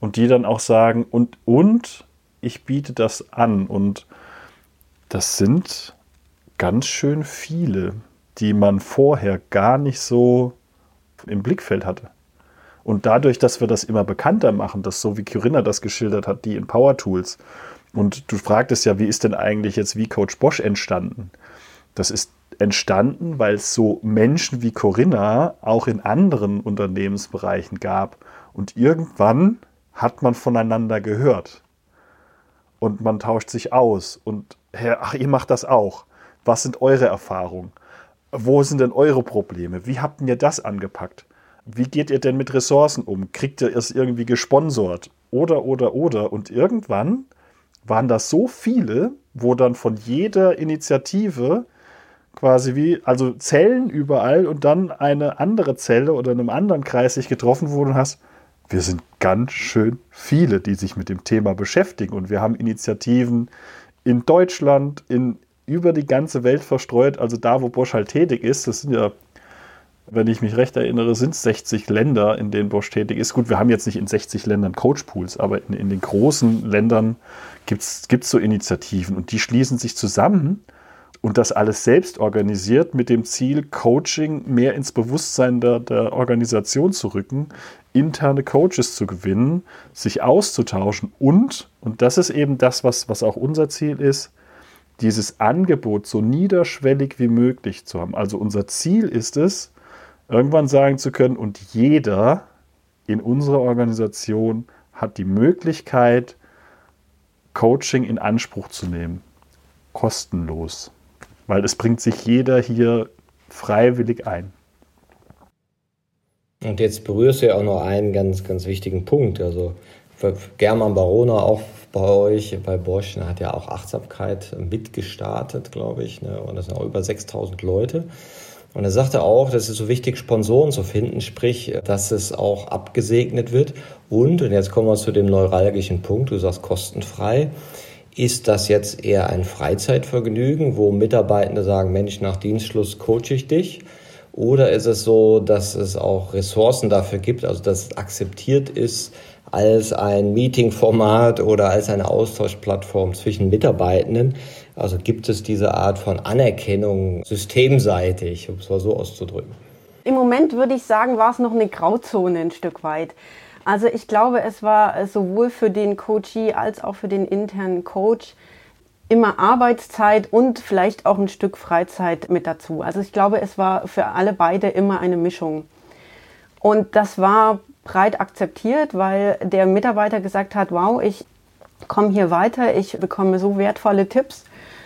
und die dann auch sagen, und, und ich biete das an. Und das sind ganz schön viele, die man vorher gar nicht so im Blickfeld hatte. Und dadurch, dass wir das immer bekannter machen, dass so wie Corinna das geschildert hat, die in Power Tools. Und du fragtest ja, wie ist denn eigentlich jetzt wie Coach Bosch entstanden? Das ist entstanden, weil es so Menschen wie Corinna auch in anderen Unternehmensbereichen gab. Und irgendwann hat man voneinander gehört. Und man tauscht sich aus. Und ach, ihr macht das auch. Was sind eure Erfahrungen? Wo sind denn eure Probleme? Wie habt ihr das angepackt? wie geht ihr denn mit Ressourcen um? Kriegt ihr es irgendwie gesponsort? Oder, oder, oder. Und irgendwann waren das so viele, wo dann von jeder Initiative quasi wie, also Zellen überall und dann eine andere Zelle oder in einem anderen Kreis sich getroffen wurde und hast, wir sind ganz schön viele, die sich mit dem Thema beschäftigen. Und wir haben Initiativen in Deutschland, in über die ganze Welt verstreut, also da, wo Bosch halt tätig ist. Das sind ja, wenn ich mich recht erinnere, sind es 60 Länder, in denen Bosch tätig ist. Gut, wir haben jetzt nicht in 60 Ländern Coachpools, aber in, in den großen Ländern gibt es so Initiativen und die schließen sich zusammen und das alles selbst organisiert mit dem Ziel, Coaching mehr ins Bewusstsein der, der Organisation zu rücken, interne Coaches zu gewinnen, sich auszutauschen und, und das ist eben das, was, was auch unser Ziel ist, dieses Angebot so niederschwellig wie möglich zu haben. Also unser Ziel ist es, irgendwann sagen zu können, und jeder in unserer Organisation hat die Möglichkeit, Coaching in Anspruch zu nehmen. Kostenlos. Weil es bringt sich jeder hier freiwillig ein. Und jetzt berührst du ja auch noch einen ganz, ganz wichtigen Punkt. Also German Barona, auch bei euch, bei Bosch, hat ja auch Achtsamkeit mitgestartet, glaube ich. Ne? Und das sind auch über 6000 Leute. Und er sagte auch, das ist so wichtig, Sponsoren zu finden, sprich, dass es auch abgesegnet wird. Und, und jetzt kommen wir zu dem neuralgischen Punkt, du sagst kostenfrei. Ist das jetzt eher ein Freizeitvergnügen, wo Mitarbeitende sagen, Mensch, nach Dienstschluss coache ich dich? Oder ist es so, dass es auch Ressourcen dafür gibt, also dass es akzeptiert ist als ein Meetingformat oder als eine Austauschplattform zwischen Mitarbeitenden? Also gibt es diese Art von Anerkennung systemseitig, um es mal so auszudrücken? Im Moment würde ich sagen, war es noch eine Grauzone ein Stück weit. Also ich glaube, es war sowohl für den Coachee als auch für den internen Coach immer Arbeitszeit und vielleicht auch ein Stück Freizeit mit dazu. Also ich glaube, es war für alle beide immer eine Mischung. Und das war breit akzeptiert, weil der Mitarbeiter gesagt hat, wow, ich komme hier weiter, ich bekomme so wertvolle Tipps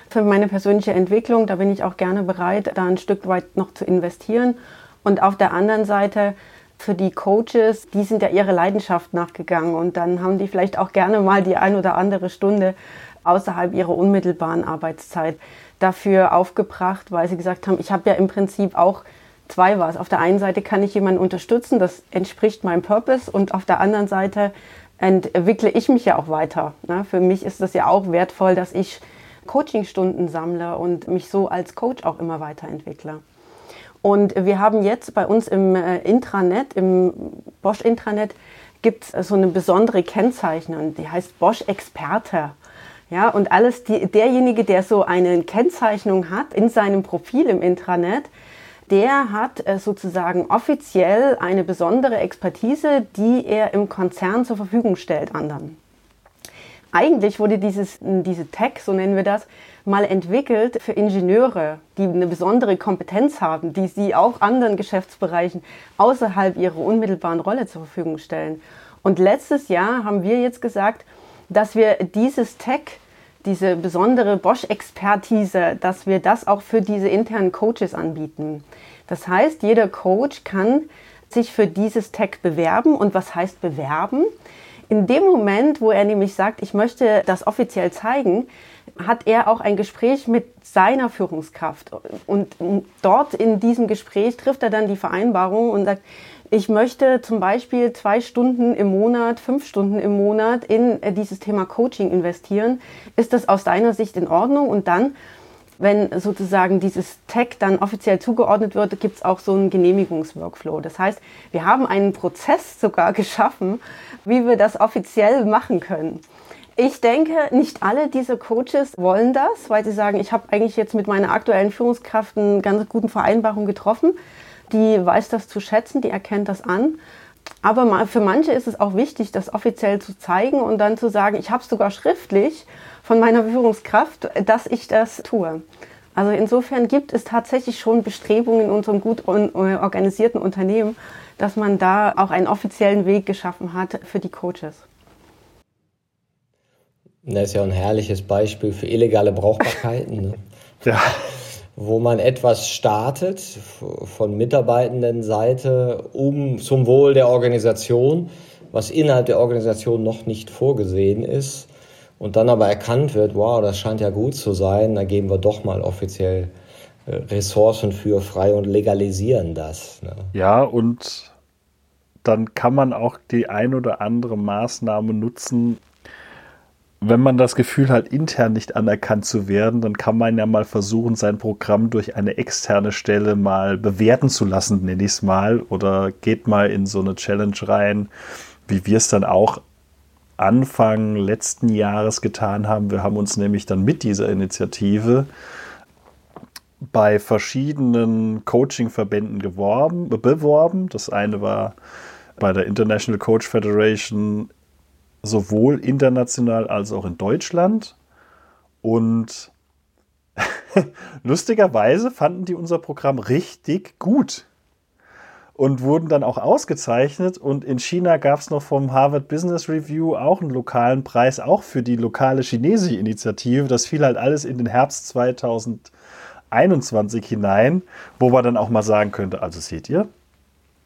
für meine persönliche Entwicklung, da bin ich auch gerne bereit, da ein Stück weit noch zu investieren. Und auf der anderen Seite für die Coaches, die sind ja ihre Leidenschaft nachgegangen und dann haben die vielleicht auch gerne mal die ein oder andere Stunde außerhalb ihrer unmittelbaren Arbeitszeit dafür aufgebracht, weil sie gesagt haben, ich habe ja im Prinzip auch zwei was. Auf der einen Seite kann ich jemanden unterstützen, das entspricht meinem Purpose und auf der anderen Seite entwickle ich mich ja auch weiter. Ne? Für mich ist das ja auch wertvoll, dass ich Coachingstunden sammle und mich so als Coach auch immer weiterentwickle. Und wir haben jetzt bei uns im äh, Intranet, im Bosch Intranet, gibt es so eine besondere Kennzeichnung, die heißt Bosch Experte. Ja, und alles die, derjenige, der so eine Kennzeichnung hat in seinem Profil im Intranet, der hat äh, sozusagen offiziell eine besondere Expertise, die er im Konzern zur Verfügung stellt anderen. Eigentlich wurde dieses, diese Tech, so nennen wir das, mal entwickelt für Ingenieure, die eine besondere Kompetenz haben, die sie auch anderen Geschäftsbereichen außerhalb ihrer unmittelbaren Rolle zur Verfügung stellen. Und letztes Jahr haben wir jetzt gesagt, dass wir dieses Tech, diese besondere Bosch-Expertise, dass wir das auch für diese internen Coaches anbieten. Das heißt, jeder Coach kann sich für dieses Tech bewerben. Und was heißt bewerben? In dem Moment, wo er nämlich sagt, ich möchte das offiziell zeigen, hat er auch ein Gespräch mit seiner Führungskraft. Und dort in diesem Gespräch trifft er dann die Vereinbarung und sagt, ich möchte zum Beispiel zwei Stunden im Monat, fünf Stunden im Monat in äh, dieses Thema Coaching investieren. Ist das aus deiner Sicht in Ordnung? Und dann, wenn sozusagen dieses Tech dann offiziell zugeordnet wird, gibt es auch so einen Genehmigungsworkflow. Das heißt, wir haben einen Prozess sogar geschaffen, wie wir das offiziell machen können. Ich denke, nicht alle diese Coaches wollen das, weil sie sagen, ich habe eigentlich jetzt mit meiner aktuellen Führungskraft eine ganz gute Vereinbarung getroffen. Die weiß das zu schätzen, die erkennt das an. Aber für manche ist es auch wichtig, das offiziell zu zeigen und dann zu sagen, ich habe es sogar schriftlich von meiner Führungskraft, dass ich das tue. Also insofern gibt es tatsächlich schon Bestrebungen in unserem gut organisierten Unternehmen, dass man da auch einen offiziellen Weg geschaffen hat für die Coaches. Das ist ja ein herrliches Beispiel für illegale Brauchbarkeiten. Ne? ja. Wo man etwas startet von Mitarbeitendenseite um zum Wohl der Organisation, was innerhalb der Organisation noch nicht vorgesehen ist und dann aber erkannt wird, wow, das scheint ja gut zu sein, da geben wir doch mal offiziell äh, Ressourcen für frei und legalisieren das. Ne? Ja, und dann kann man auch die ein oder andere Maßnahme nutzen. Wenn man das Gefühl hat, intern nicht anerkannt zu werden, dann kann man ja mal versuchen, sein Programm durch eine externe Stelle mal bewerten zu lassen, nenne ich es mal. Oder geht mal in so eine Challenge rein, wie wir es dann auch Anfang letzten Jahres getan haben. Wir haben uns nämlich dann mit dieser Initiative bei verschiedenen Coaching-Verbänden beworben. Das eine war bei der International Coach Federation sowohl international als auch in Deutschland. Und lustigerweise fanden die unser Programm richtig gut und wurden dann auch ausgezeichnet. Und in China gab es noch vom Harvard Business Review auch einen lokalen Preis, auch für die lokale chinesische Initiative. Das fiel halt alles in den Herbst 2021 hinein, wo man dann auch mal sagen könnte, also seht ihr,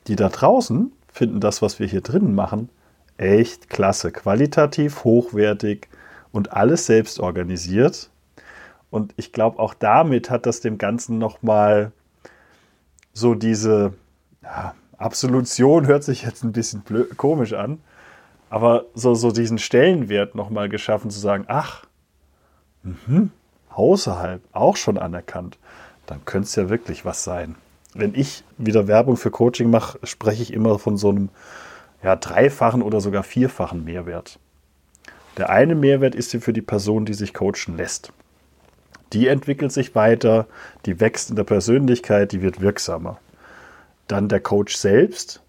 die da draußen finden das, was wir hier drinnen machen, echt klasse, qualitativ hochwertig und alles selbst organisiert. Und ich glaube, auch damit hat das dem Ganzen nochmal so diese ja, Absolution, hört sich jetzt ein bisschen blöd, komisch an, aber so, so diesen Stellenwert nochmal geschaffen, zu sagen, ach, mh, außerhalb auch schon anerkannt, dann könnte es ja wirklich was sein wenn ich wieder Werbung für Coaching mache, spreche ich immer von so einem ja, dreifachen oder sogar vierfachen Mehrwert. Der eine Mehrwert ist für die Person, die sich coachen lässt. Die entwickelt sich weiter, die wächst in der Persönlichkeit, die wird wirksamer. Dann der Coach selbst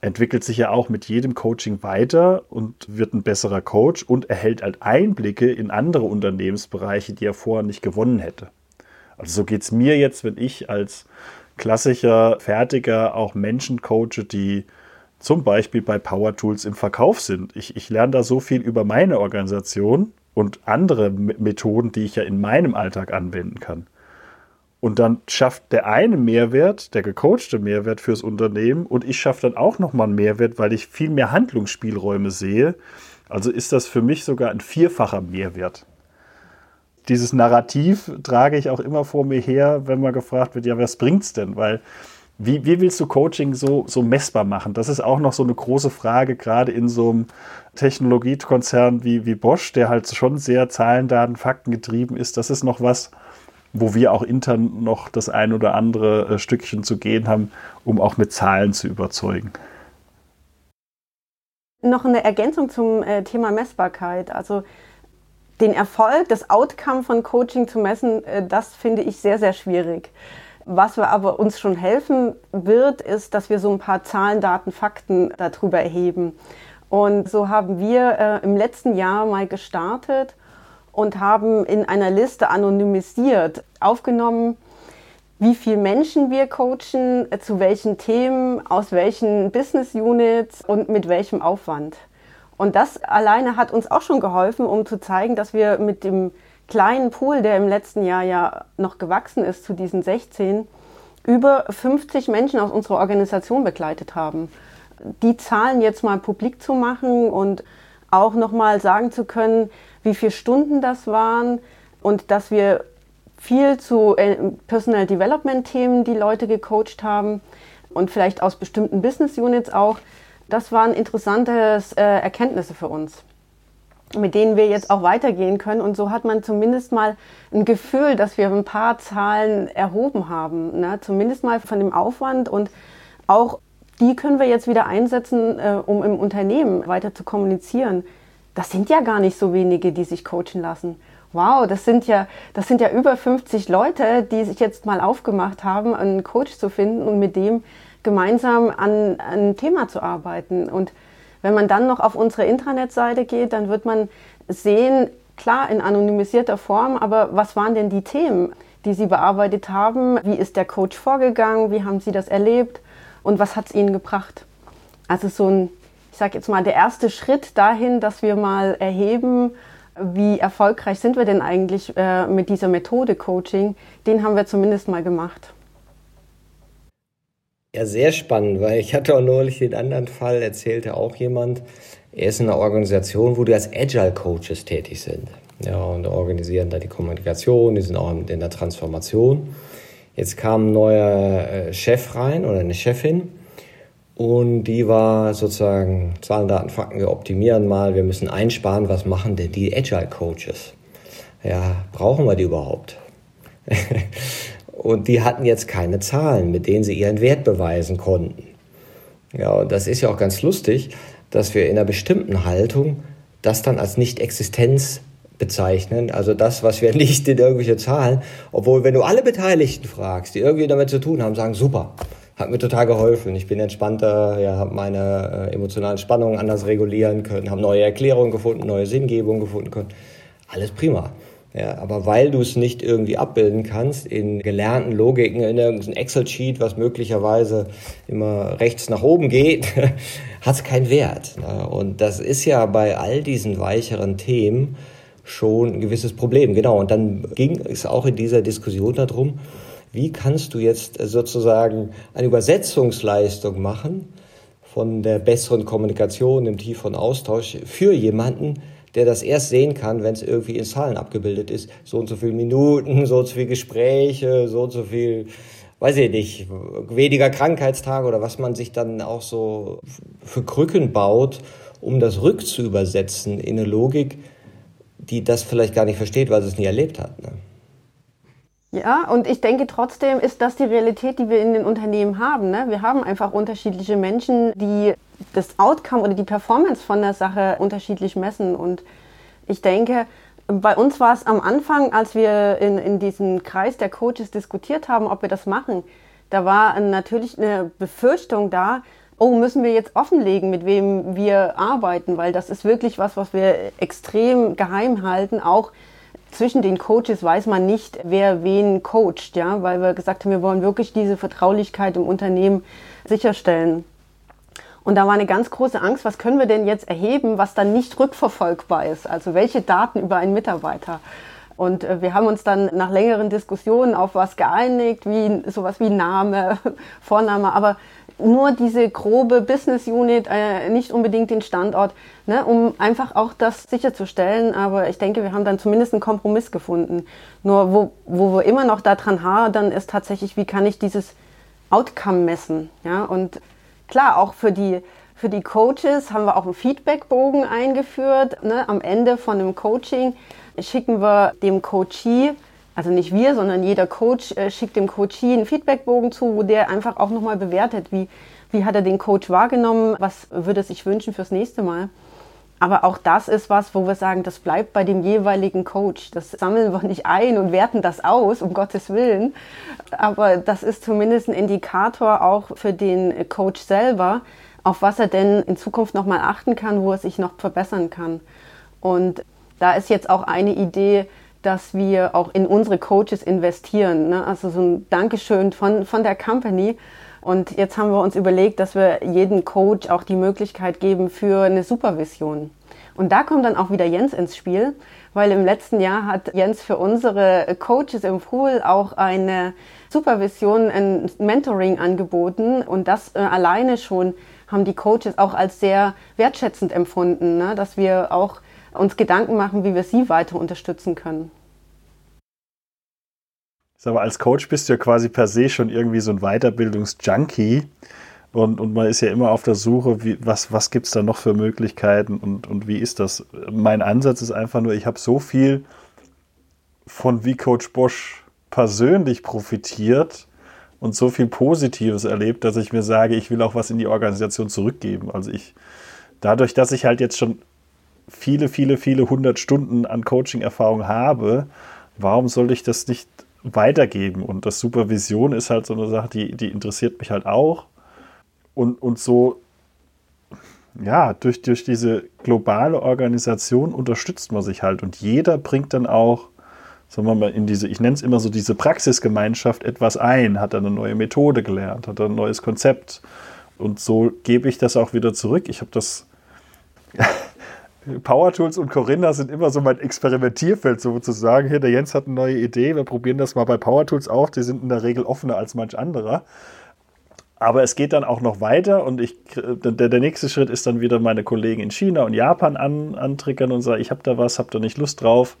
entwickelt sich ja auch mit jedem Coaching weiter und wird ein besserer Coach und erhält halt Einblicke in andere Unternehmensbereiche, die er vorher nicht gewonnen hätte. Also so geht es mir jetzt, wenn ich als klassischer Fertiger auch Menschen coache, die zum Beispiel bei Power Tools im Verkauf sind. Ich, ich lerne da so viel über meine Organisation und andere Methoden, die ich ja in meinem Alltag anwenden kann. Und dann schafft der eine Mehrwert, der gecoachte Mehrwert fürs Unternehmen und ich schaffe dann auch nochmal einen Mehrwert, weil ich viel mehr Handlungsspielräume sehe. Also ist das für mich sogar ein vierfacher Mehrwert dieses Narrativ trage ich auch immer vor mir her, wenn man gefragt wird, ja, was bringt's denn? Weil wie, wie willst du Coaching so, so messbar machen? Das ist auch noch so eine große Frage, gerade in so einem Technologiekonzern wie, wie Bosch, der halt schon sehr Zahlen, Daten, Fakten getrieben ist. Das ist noch was, wo wir auch intern noch das ein oder andere äh, Stückchen zu gehen haben, um auch mit Zahlen zu überzeugen. Noch eine Ergänzung zum äh, Thema Messbarkeit. Also den Erfolg, das Outcome von Coaching zu messen, äh, das finde ich sehr, sehr schwierig. Was wir aber uns schon helfen wird, ist, dass wir so ein paar Zahlen, Daten, Fakten darüber erheben. Und so haben wir äh, im letzten Jahr mal gestartet und haben in einer Liste anonymisiert aufgenommen, wie viele Menschen wir coachen, zu welchen Themen, aus welchen Business Units und mit welchem Aufwand. Und das alleine hat uns auch schon geholfen, um zu zeigen, dass wir mit dem kleinen Pool, der im letzten Jahr ja noch gewachsen ist zu diesen 16, über 50 Menschen aus unserer Organisation begleitet haben. Die Zahlen jetzt mal publik zu machen und auch nochmal sagen zu können, wie viele Stunden das waren und dass wir viel zu äh, Personal Development Themen die Leute gecoacht haben und vielleicht aus bestimmten Business Units auch. Das waren interessante äh, Erkenntnisse für uns, mit denen wir jetzt auch weitergehen können. Und so hat man zumindest mal ein Gefühl, dass wir ein paar Zahlen erhoben haben. Ne? Zumindest mal von dem Aufwand und auch die können wir jetzt wieder einsetzen, äh, um im Unternehmen weiter zu kommunizieren. Das sind ja gar nicht so wenige, die sich coachen lassen. Wow, das sind ja, das sind ja über 50 Leute, die sich jetzt mal aufgemacht haben, einen Coach zu finden und mit dem gemeinsam an, ein Thema zu arbeiten. Und wenn man dann noch auf unsere Intranet-Seite geht, dann wird man sehen, klar in anonymisierter Form, aber was waren denn die Themen, die Sie bearbeitet haben? Wie ist der Coach vorgegangen? Wie haben Sie das erlebt? Und was hat es Ihnen gebracht? Also so ein, ich sage jetzt mal, der erste Schritt dahin, dass wir mal erheben, wie erfolgreich sind wir denn eigentlich äh, mit dieser Methode Coaching, den haben wir zumindest mal gemacht. Ja, sehr spannend, weil ich hatte auch neulich den anderen Fall, erzählte auch jemand, er ist in einer Organisation, wo die als Agile Coaches tätig sind. Ja, und organisieren da die Kommunikation, die sind auch in der Transformation. Jetzt kam ein neuer äh, Chef rein oder eine Chefin Und die war sozusagen Zahlen, Daten, Fakten, wir optimieren mal, wir müssen einsparen, was machen denn die Agile Coaches? Ja, brauchen wir die überhaupt? und die hatten jetzt keine Zahlen, mit denen sie ihren Wert beweisen konnten. Ja, und das ist ja auch ganz lustig, dass wir in einer bestimmten Haltung das dann als Nicht-Existenz bezeichnen, also das, was wir nicht in irgendwelche Zahlen, obwohl wenn du alle Beteiligten fragst, die irgendwie damit zu tun haben, sagen, super, hat mir total geholfen. Ich bin entspannter, ja, habe meine äh, emotionalen Spannungen anders regulieren können, habe neue Erklärungen gefunden, neue Sinngebungen gefunden können. Alles prima. Ja, aber weil du es nicht irgendwie abbilden kannst in gelernten Logiken, in irgendeinem Excel-Sheet, was möglicherweise immer rechts nach oben geht, hat es keinen Wert. Ne? Und das ist ja bei all diesen weicheren Themen schon ein gewisses Problem. Genau. Und dann ging es auch in dieser Diskussion darum, wie kannst du jetzt sozusagen eine Übersetzungsleistung machen von der besseren Kommunikation, dem tieferen Austausch für jemanden, der das erst sehen kann, wenn es irgendwie in Zahlen abgebildet ist. So und so viele Minuten, so und so viele Gespräche, so und so viel, weiß ich nicht, weniger Krankheitstage oder was man sich dann auch so für Krücken baut, um das rückzuübersetzen in eine Logik, die das vielleicht gar nicht versteht, weil sie es nie erlebt hat. Ne? Ja, und ich denke trotzdem ist das die Realität, die wir in den Unternehmen haben. Ne? Wir haben einfach unterschiedliche Menschen, die das Outcome oder die Performance von der Sache unterschiedlich messen. Und ich denke, bei uns war es am Anfang, als wir in, in diesem Kreis der Coaches diskutiert haben, ob wir das machen, da war natürlich eine Befürchtung da, oh, müssen wir jetzt offenlegen, mit wem wir arbeiten, weil das ist wirklich was, was wir extrem geheim halten, auch zwischen den Coaches weiß man nicht, wer wen coacht, ja, weil wir gesagt haben, wir wollen wirklich diese Vertraulichkeit im Unternehmen sicherstellen. Und da war eine ganz große Angst, was können wir denn jetzt erheben, was dann nicht rückverfolgbar ist? Also welche Daten über einen Mitarbeiter? Und äh, wir haben uns dann nach längeren Diskussionen auf was geeinigt, wie sowas wie Name, Vorname, aber nur diese grobe Business Unit, äh, nicht unbedingt den Standort, ne, um einfach auch das sicherzustellen. Aber ich denke, wir haben dann zumindest einen Kompromiss gefunden. Nur wo, wo wir immer noch daran hadern, ist tatsächlich, wie kann ich dieses Outcome messen. Ja? Und klar, auch für die, für die Coaches haben wir auch einen Feedbackbogen eingeführt. Ne? Am Ende von einem Coaching schicken wir dem Coachee also nicht wir, sondern jeder Coach äh, schickt dem Coachee einen Feedbackbogen zu, wo der einfach auch nochmal bewertet, wie, wie hat er den Coach wahrgenommen, was würde er sich wünschen fürs nächste Mal. Aber auch das ist was, wo wir sagen, das bleibt bei dem jeweiligen Coach. Das sammeln wir nicht ein und werten das aus, um Gottes Willen. Aber das ist zumindest ein Indikator auch für den Coach selber, auf was er denn in Zukunft nochmal achten kann, wo er sich noch verbessern kann. Und da ist jetzt auch eine Idee, dass wir auch in unsere Coaches investieren. Ne? Also so ein Dankeschön von, von der Company. Und jetzt haben wir uns überlegt, dass wir jedem Coach auch die Möglichkeit geben für eine Supervision. Und da kommt dann auch wieder Jens ins Spiel, weil im letzten Jahr hat Jens für unsere Coaches im Pool auch eine Supervision, ein Mentoring angeboten. Und das äh, alleine schon haben die Coaches auch als sehr wertschätzend empfunden, ne? dass wir auch uns Gedanken machen, wie wir sie weiter unterstützen können. Aber als Coach bist du ja quasi per se schon irgendwie so ein Weiterbildungsjunkie. Und, und man ist ja immer auf der Suche, wie, was, was gibt es da noch für Möglichkeiten und, und wie ist das? Mein Ansatz ist einfach nur, ich habe so viel von wie Coach Bosch persönlich profitiert und so viel Positives erlebt, dass ich mir sage, ich will auch was in die Organisation zurückgeben. Also ich, dadurch, dass ich halt jetzt schon viele, viele, viele hundert Stunden an Coaching-Erfahrung habe, warum sollte ich das nicht weitergeben? Und das Supervision ist halt so eine Sache, die, die interessiert mich halt auch. Und, und so, ja, durch, durch diese globale Organisation unterstützt man sich halt. Und jeder bringt dann auch, sagen wir mal, in diese, ich nenne es immer so diese Praxisgemeinschaft etwas ein, hat eine neue Methode gelernt, hat ein neues Konzept. Und so gebe ich das auch wieder zurück. Ich habe das Power Tools und Corinna sind immer so mein Experimentierfeld sozusagen. Hier, der Jens hat eine neue Idee, wir probieren das mal bei Power Tools auf. Die sind in der Regel offener als manch anderer. Aber es geht dann auch noch weiter und ich, der, der nächste Schritt ist dann wieder meine Kollegen in China und Japan an, antriggern und sagen, ich habe da was, habt ihr nicht Lust drauf?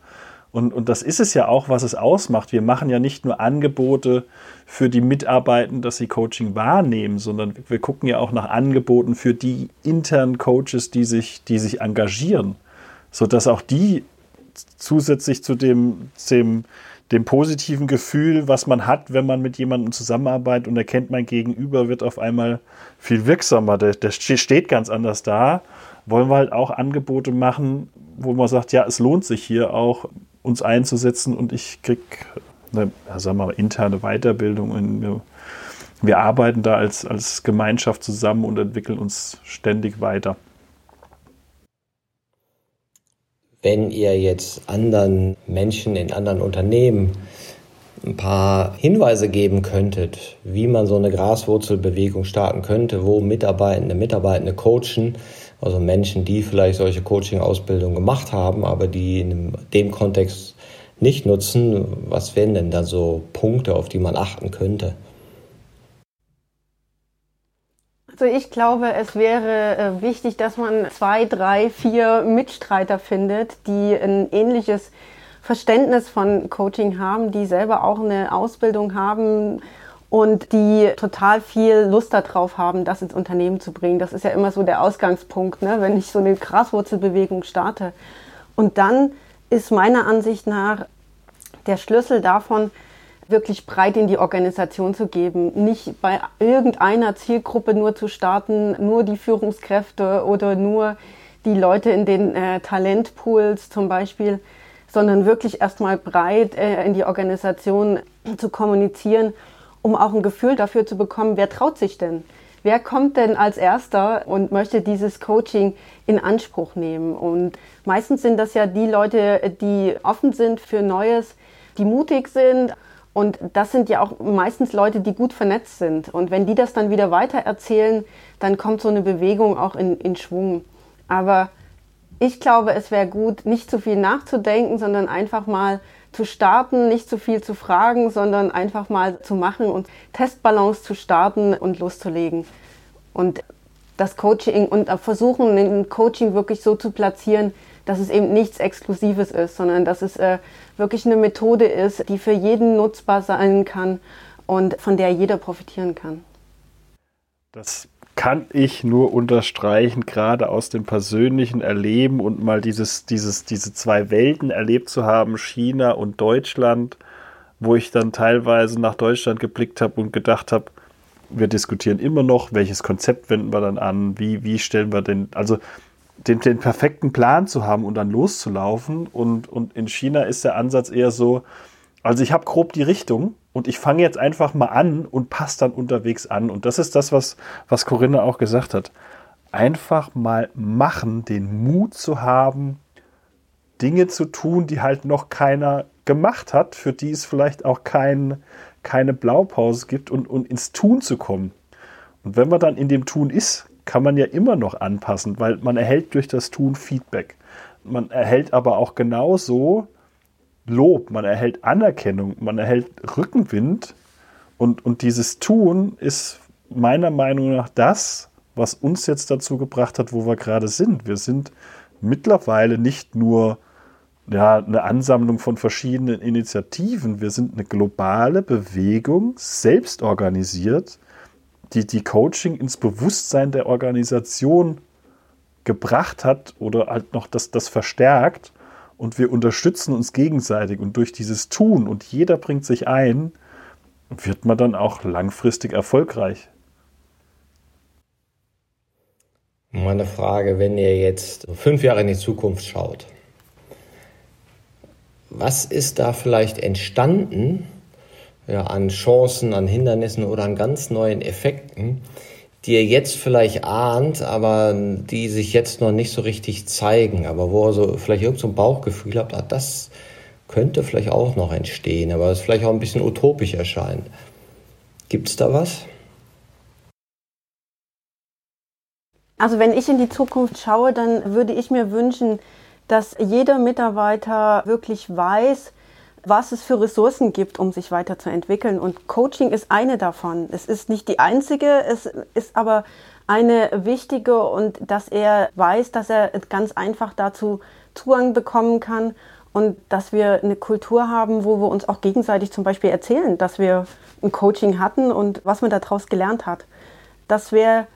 Und, und das ist es ja auch, was es ausmacht. Wir machen ja nicht nur Angebote für die Mitarbeitenden, dass sie Coaching wahrnehmen, sondern wir gucken ja auch nach Angeboten für die internen Coaches, die sich, die sich engagieren, sodass auch die zusätzlich zu dem, dem, dem positiven Gefühl, was man hat, wenn man mit jemandem zusammenarbeitet und erkennt, mein Gegenüber wird auf einmal viel wirksamer, der, der steht ganz anders da, wollen wir halt auch Angebote machen, wo man sagt, ja, es lohnt sich hier auch uns einzusetzen und ich kriege eine sagen wir mal, interne Weiterbildung. Wir, wir arbeiten da als, als Gemeinschaft zusammen und entwickeln uns ständig weiter. Wenn ihr jetzt anderen Menschen in anderen Unternehmen ein paar Hinweise geben könntet, wie man so eine Graswurzelbewegung starten könnte, wo Mitarbeitende, Mitarbeitende coachen, also Menschen, die vielleicht solche Coaching-Ausbildungen gemacht haben, aber die in dem Kontext nicht nutzen, was wären denn da so Punkte, auf die man achten könnte? Also ich glaube, es wäre äh, wichtig, dass man zwei, drei, vier Mitstreiter findet, die ein ähnliches Verständnis von Coaching haben, die selber auch eine Ausbildung haben und die total viel Lust darauf haben, das ins Unternehmen zu bringen. Das ist ja immer so der Ausgangspunkt, ne? wenn ich so eine Graswurzelbewegung starte. Und dann ist meiner Ansicht nach der Schlüssel davon, wirklich breit in die Organisation zu geben, nicht bei irgendeiner Zielgruppe nur zu starten, nur die Führungskräfte oder nur die Leute in den äh, Talentpools zum Beispiel, sondern wirklich erstmal breit äh, in die Organisation zu kommunizieren, um auch ein Gefühl dafür zu bekommen, wer traut sich denn? Wer kommt denn als Erster und möchte dieses Coaching in Anspruch nehmen? Und meistens sind das ja die Leute, die offen sind für Neues, die mutig sind, und das sind ja auch meistens Leute, die gut vernetzt sind. Und wenn die das dann wieder weiter erzählen, dann kommt so eine Bewegung auch in, in Schwung. Aber ich glaube, es wäre gut, nicht zu viel nachzudenken, sondern einfach mal zu starten, nicht zu viel zu fragen, sondern einfach mal zu machen und Testbalance zu starten und loszulegen. Und das Coaching und versuchen, ein Coaching wirklich so zu platzieren, dass es eben nichts Exklusives ist, sondern dass es äh, wirklich eine Methode ist, die für jeden nutzbar sein kann und von der jeder profitieren kann. Das kann ich nur unterstreichen, gerade aus dem persönlichen Erleben und mal dieses, dieses, diese zwei Welten erlebt zu haben, China und Deutschland, wo ich dann teilweise nach Deutschland geblickt habe und gedacht habe, wir diskutieren immer noch, welches Konzept wenden wir dann an, wie, wie stellen wir den, also den, den perfekten Plan zu haben und dann loszulaufen. Und, und in China ist der Ansatz eher so, also ich habe grob die Richtung und ich fange jetzt einfach mal an und passe dann unterwegs an. Und das ist das, was, was Corinna auch gesagt hat. Einfach mal machen, den Mut zu haben, Dinge zu tun, die halt noch keiner gemacht hat, für die es vielleicht auch kein, keine Blaupause gibt und, und ins Tun zu kommen. Und wenn man dann in dem Tun ist, kann man ja immer noch anpassen, weil man erhält durch das Tun Feedback. Man erhält aber auch genauso Lob, man erhält Anerkennung, man erhält Rückenwind. Und, und dieses Tun ist meiner Meinung nach das, was uns jetzt dazu gebracht hat, wo wir gerade sind. Wir sind mittlerweile nicht nur ja, eine Ansammlung von verschiedenen Initiativen, wir sind eine globale Bewegung, selbst organisiert, die, die Coaching ins Bewusstsein der Organisation gebracht hat oder halt noch das, das verstärkt und wir unterstützen uns gegenseitig und durch dieses Tun und jeder bringt sich ein, wird man dann auch langfristig erfolgreich. Meine Frage, wenn ihr jetzt fünf Jahre in die Zukunft schaut, was ist da vielleicht entstanden, ja, an Chancen, an Hindernissen oder an ganz neuen Effekten, die ihr jetzt vielleicht ahnt, aber die sich jetzt noch nicht so richtig zeigen, aber wo ihr so vielleicht irgendein so Bauchgefühl habt, ah, das könnte vielleicht auch noch entstehen, aber es vielleicht auch ein bisschen utopisch erscheint. Gibt es da was? Also wenn ich in die Zukunft schaue, dann würde ich mir wünschen, dass jeder Mitarbeiter wirklich weiß, was es für Ressourcen gibt, um sich weiterzuentwickeln. Und Coaching ist eine davon. Es ist nicht die einzige, es ist aber eine wichtige und dass er weiß, dass er ganz einfach dazu Zugang bekommen kann und dass wir eine Kultur haben, wo wir uns auch gegenseitig zum Beispiel erzählen, dass wir ein Coaching hatten und was man daraus gelernt hat. Das wäre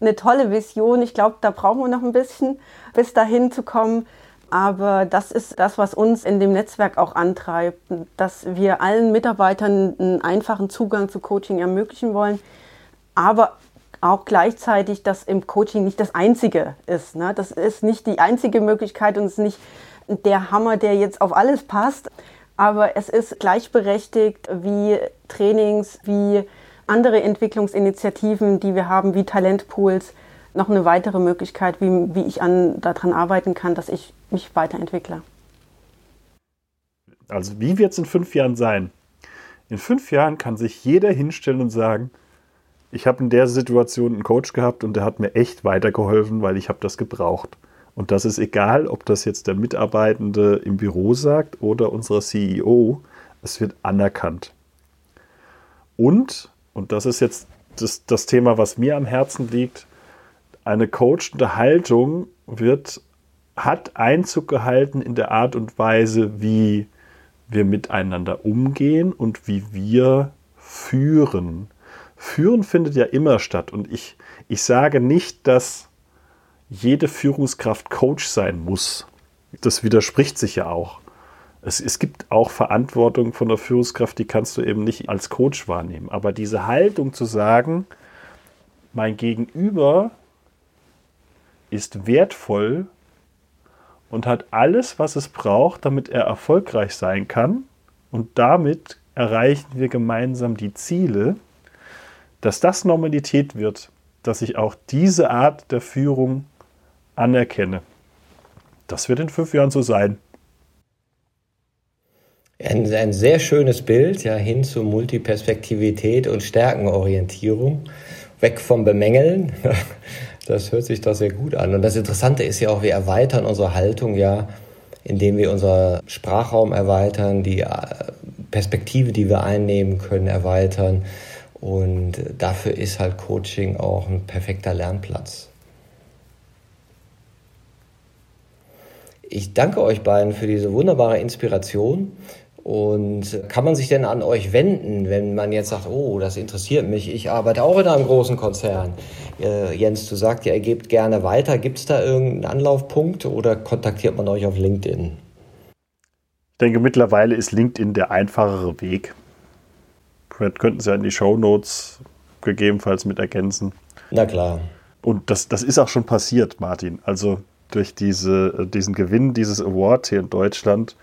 eine tolle Vision. Ich glaube, da brauchen wir noch ein bisschen, bis dahin zu kommen. Aber das ist das, was uns in dem Netzwerk auch antreibt, dass wir allen Mitarbeitern einen einfachen Zugang zu Coaching ermöglichen wollen, aber auch gleichzeitig, dass im Coaching nicht das Einzige ist. Ne? Das ist nicht die einzige Möglichkeit und es ist nicht der Hammer, der jetzt auf alles passt. Aber es ist gleichberechtigt wie Trainings, wie andere Entwicklungsinitiativen, die wir haben, wie Talentpools, noch eine weitere Möglichkeit, wie, wie ich an, daran arbeiten kann, dass ich mich weiterentwickle. Also wie wird es in fünf Jahren sein? In fünf Jahren kann sich jeder hinstellen und sagen, ich habe in der Situation einen Coach gehabt und der hat mir echt weitergeholfen, weil ich habe das gebraucht. Und das ist egal, ob das jetzt der Mitarbeitende im Büro sagt oder unser CEO, es wird anerkannt. Und, und das ist jetzt das, das Thema, was mir am Herzen liegt, eine coachende Haltung wird, hat Einzug gehalten in der Art und Weise, wie wir miteinander umgehen und wie wir führen. Führen findet ja immer statt und ich, ich sage nicht, dass jede Führungskraft Coach sein muss. Das widerspricht sich ja auch. Es, es gibt auch Verantwortung von der Führungskraft, die kannst du eben nicht als Coach wahrnehmen. Aber diese Haltung zu sagen, mein Gegenüber ist wertvoll und hat alles, was es braucht, damit er erfolgreich sein kann. Und damit erreichen wir gemeinsam die Ziele, dass das Normalität wird, dass ich auch diese Art der Führung anerkenne. Das wird in fünf Jahren so sein. Ein, ein sehr schönes Bild, ja, hin zu Multiperspektivität und Stärkenorientierung. Weg vom Bemängeln. Das hört sich doch sehr gut an. Und das Interessante ist ja auch, wir erweitern unsere Haltung ja, indem wir unser Sprachraum erweitern, die äh, Perspektive, die wir einnehmen können, erweitern. Und dafür ist halt Coaching auch ein perfekter Lernplatz. Ich danke euch beiden für diese wunderbare Inspiration. Und kann man sich denn an euch wenden, wenn man jetzt sagt, oh, das interessiert mich, ich arbeite auch in einem großen Konzern? Äh, Jens, du sagst ja, ihr gebt gerne weiter. Gibt es da irgendeinen Anlaufpunkt oder kontaktiert man euch auf LinkedIn? Ich denke, mittlerweile ist LinkedIn der einfachere Weg. Vielleicht könnten Sie ja in die Show Notes gegebenenfalls mit ergänzen. Na klar. Und das, das ist auch schon passiert, Martin. Also durch diese, diesen Gewinn dieses Award hier in Deutschland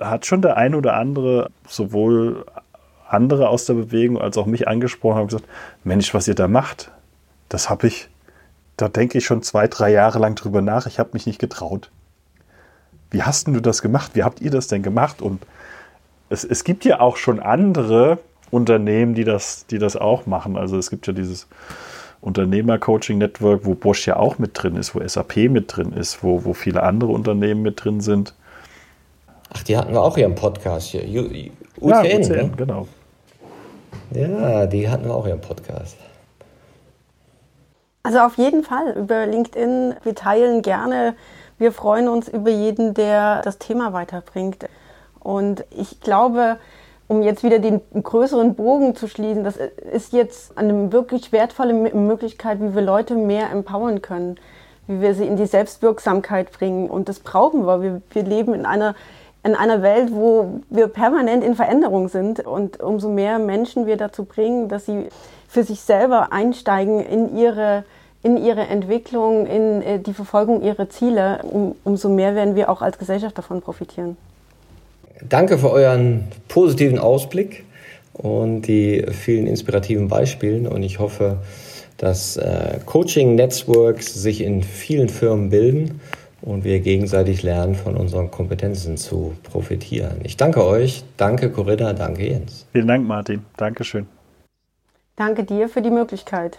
hat schon der ein oder andere sowohl andere aus der Bewegung als auch mich angesprochen und gesagt, Mensch, was ihr da macht, das habe ich, da denke ich schon zwei, drei Jahre lang drüber nach, ich habe mich nicht getraut. Wie hast denn du das gemacht? Wie habt ihr das denn gemacht? Und es, es gibt ja auch schon andere Unternehmen, die das, die das auch machen. Also es gibt ja dieses Unternehmer-Coaching-Network, wo Bosch ja auch mit drin ist, wo SAP mit drin ist, wo, wo viele andere Unternehmen mit drin sind. Ach, die hatten wir auch hier im Podcast. Hier. UTN, ja, UTN ne? genau. Ja, die hatten wir auch hier im Podcast. Also auf jeden Fall über LinkedIn. Wir teilen gerne. Wir freuen uns über jeden, der das Thema weiterbringt. Und ich glaube, um jetzt wieder den größeren Bogen zu schließen, das ist jetzt eine wirklich wertvolle Möglichkeit, wie wir Leute mehr empowern können, wie wir sie in die Selbstwirksamkeit bringen. Und das brauchen wir. Wir, wir leben in einer in einer Welt, wo wir permanent in Veränderung sind und umso mehr Menschen wir dazu bringen, dass sie für sich selber einsteigen in ihre, in ihre Entwicklung, in äh, die Verfolgung ihrer Ziele, um, umso mehr werden wir auch als Gesellschaft davon profitieren. Danke für euren positiven Ausblick und die vielen inspirativen Beispielen und ich hoffe, dass äh, Coaching-Networks sich in vielen Firmen bilden und wir gegenseitig lernen, von unseren Kompetenzen zu profitieren. Ich danke euch, danke Corinna, danke Jens. Vielen Dank, Martin. Dankeschön. Danke dir für die Möglichkeit.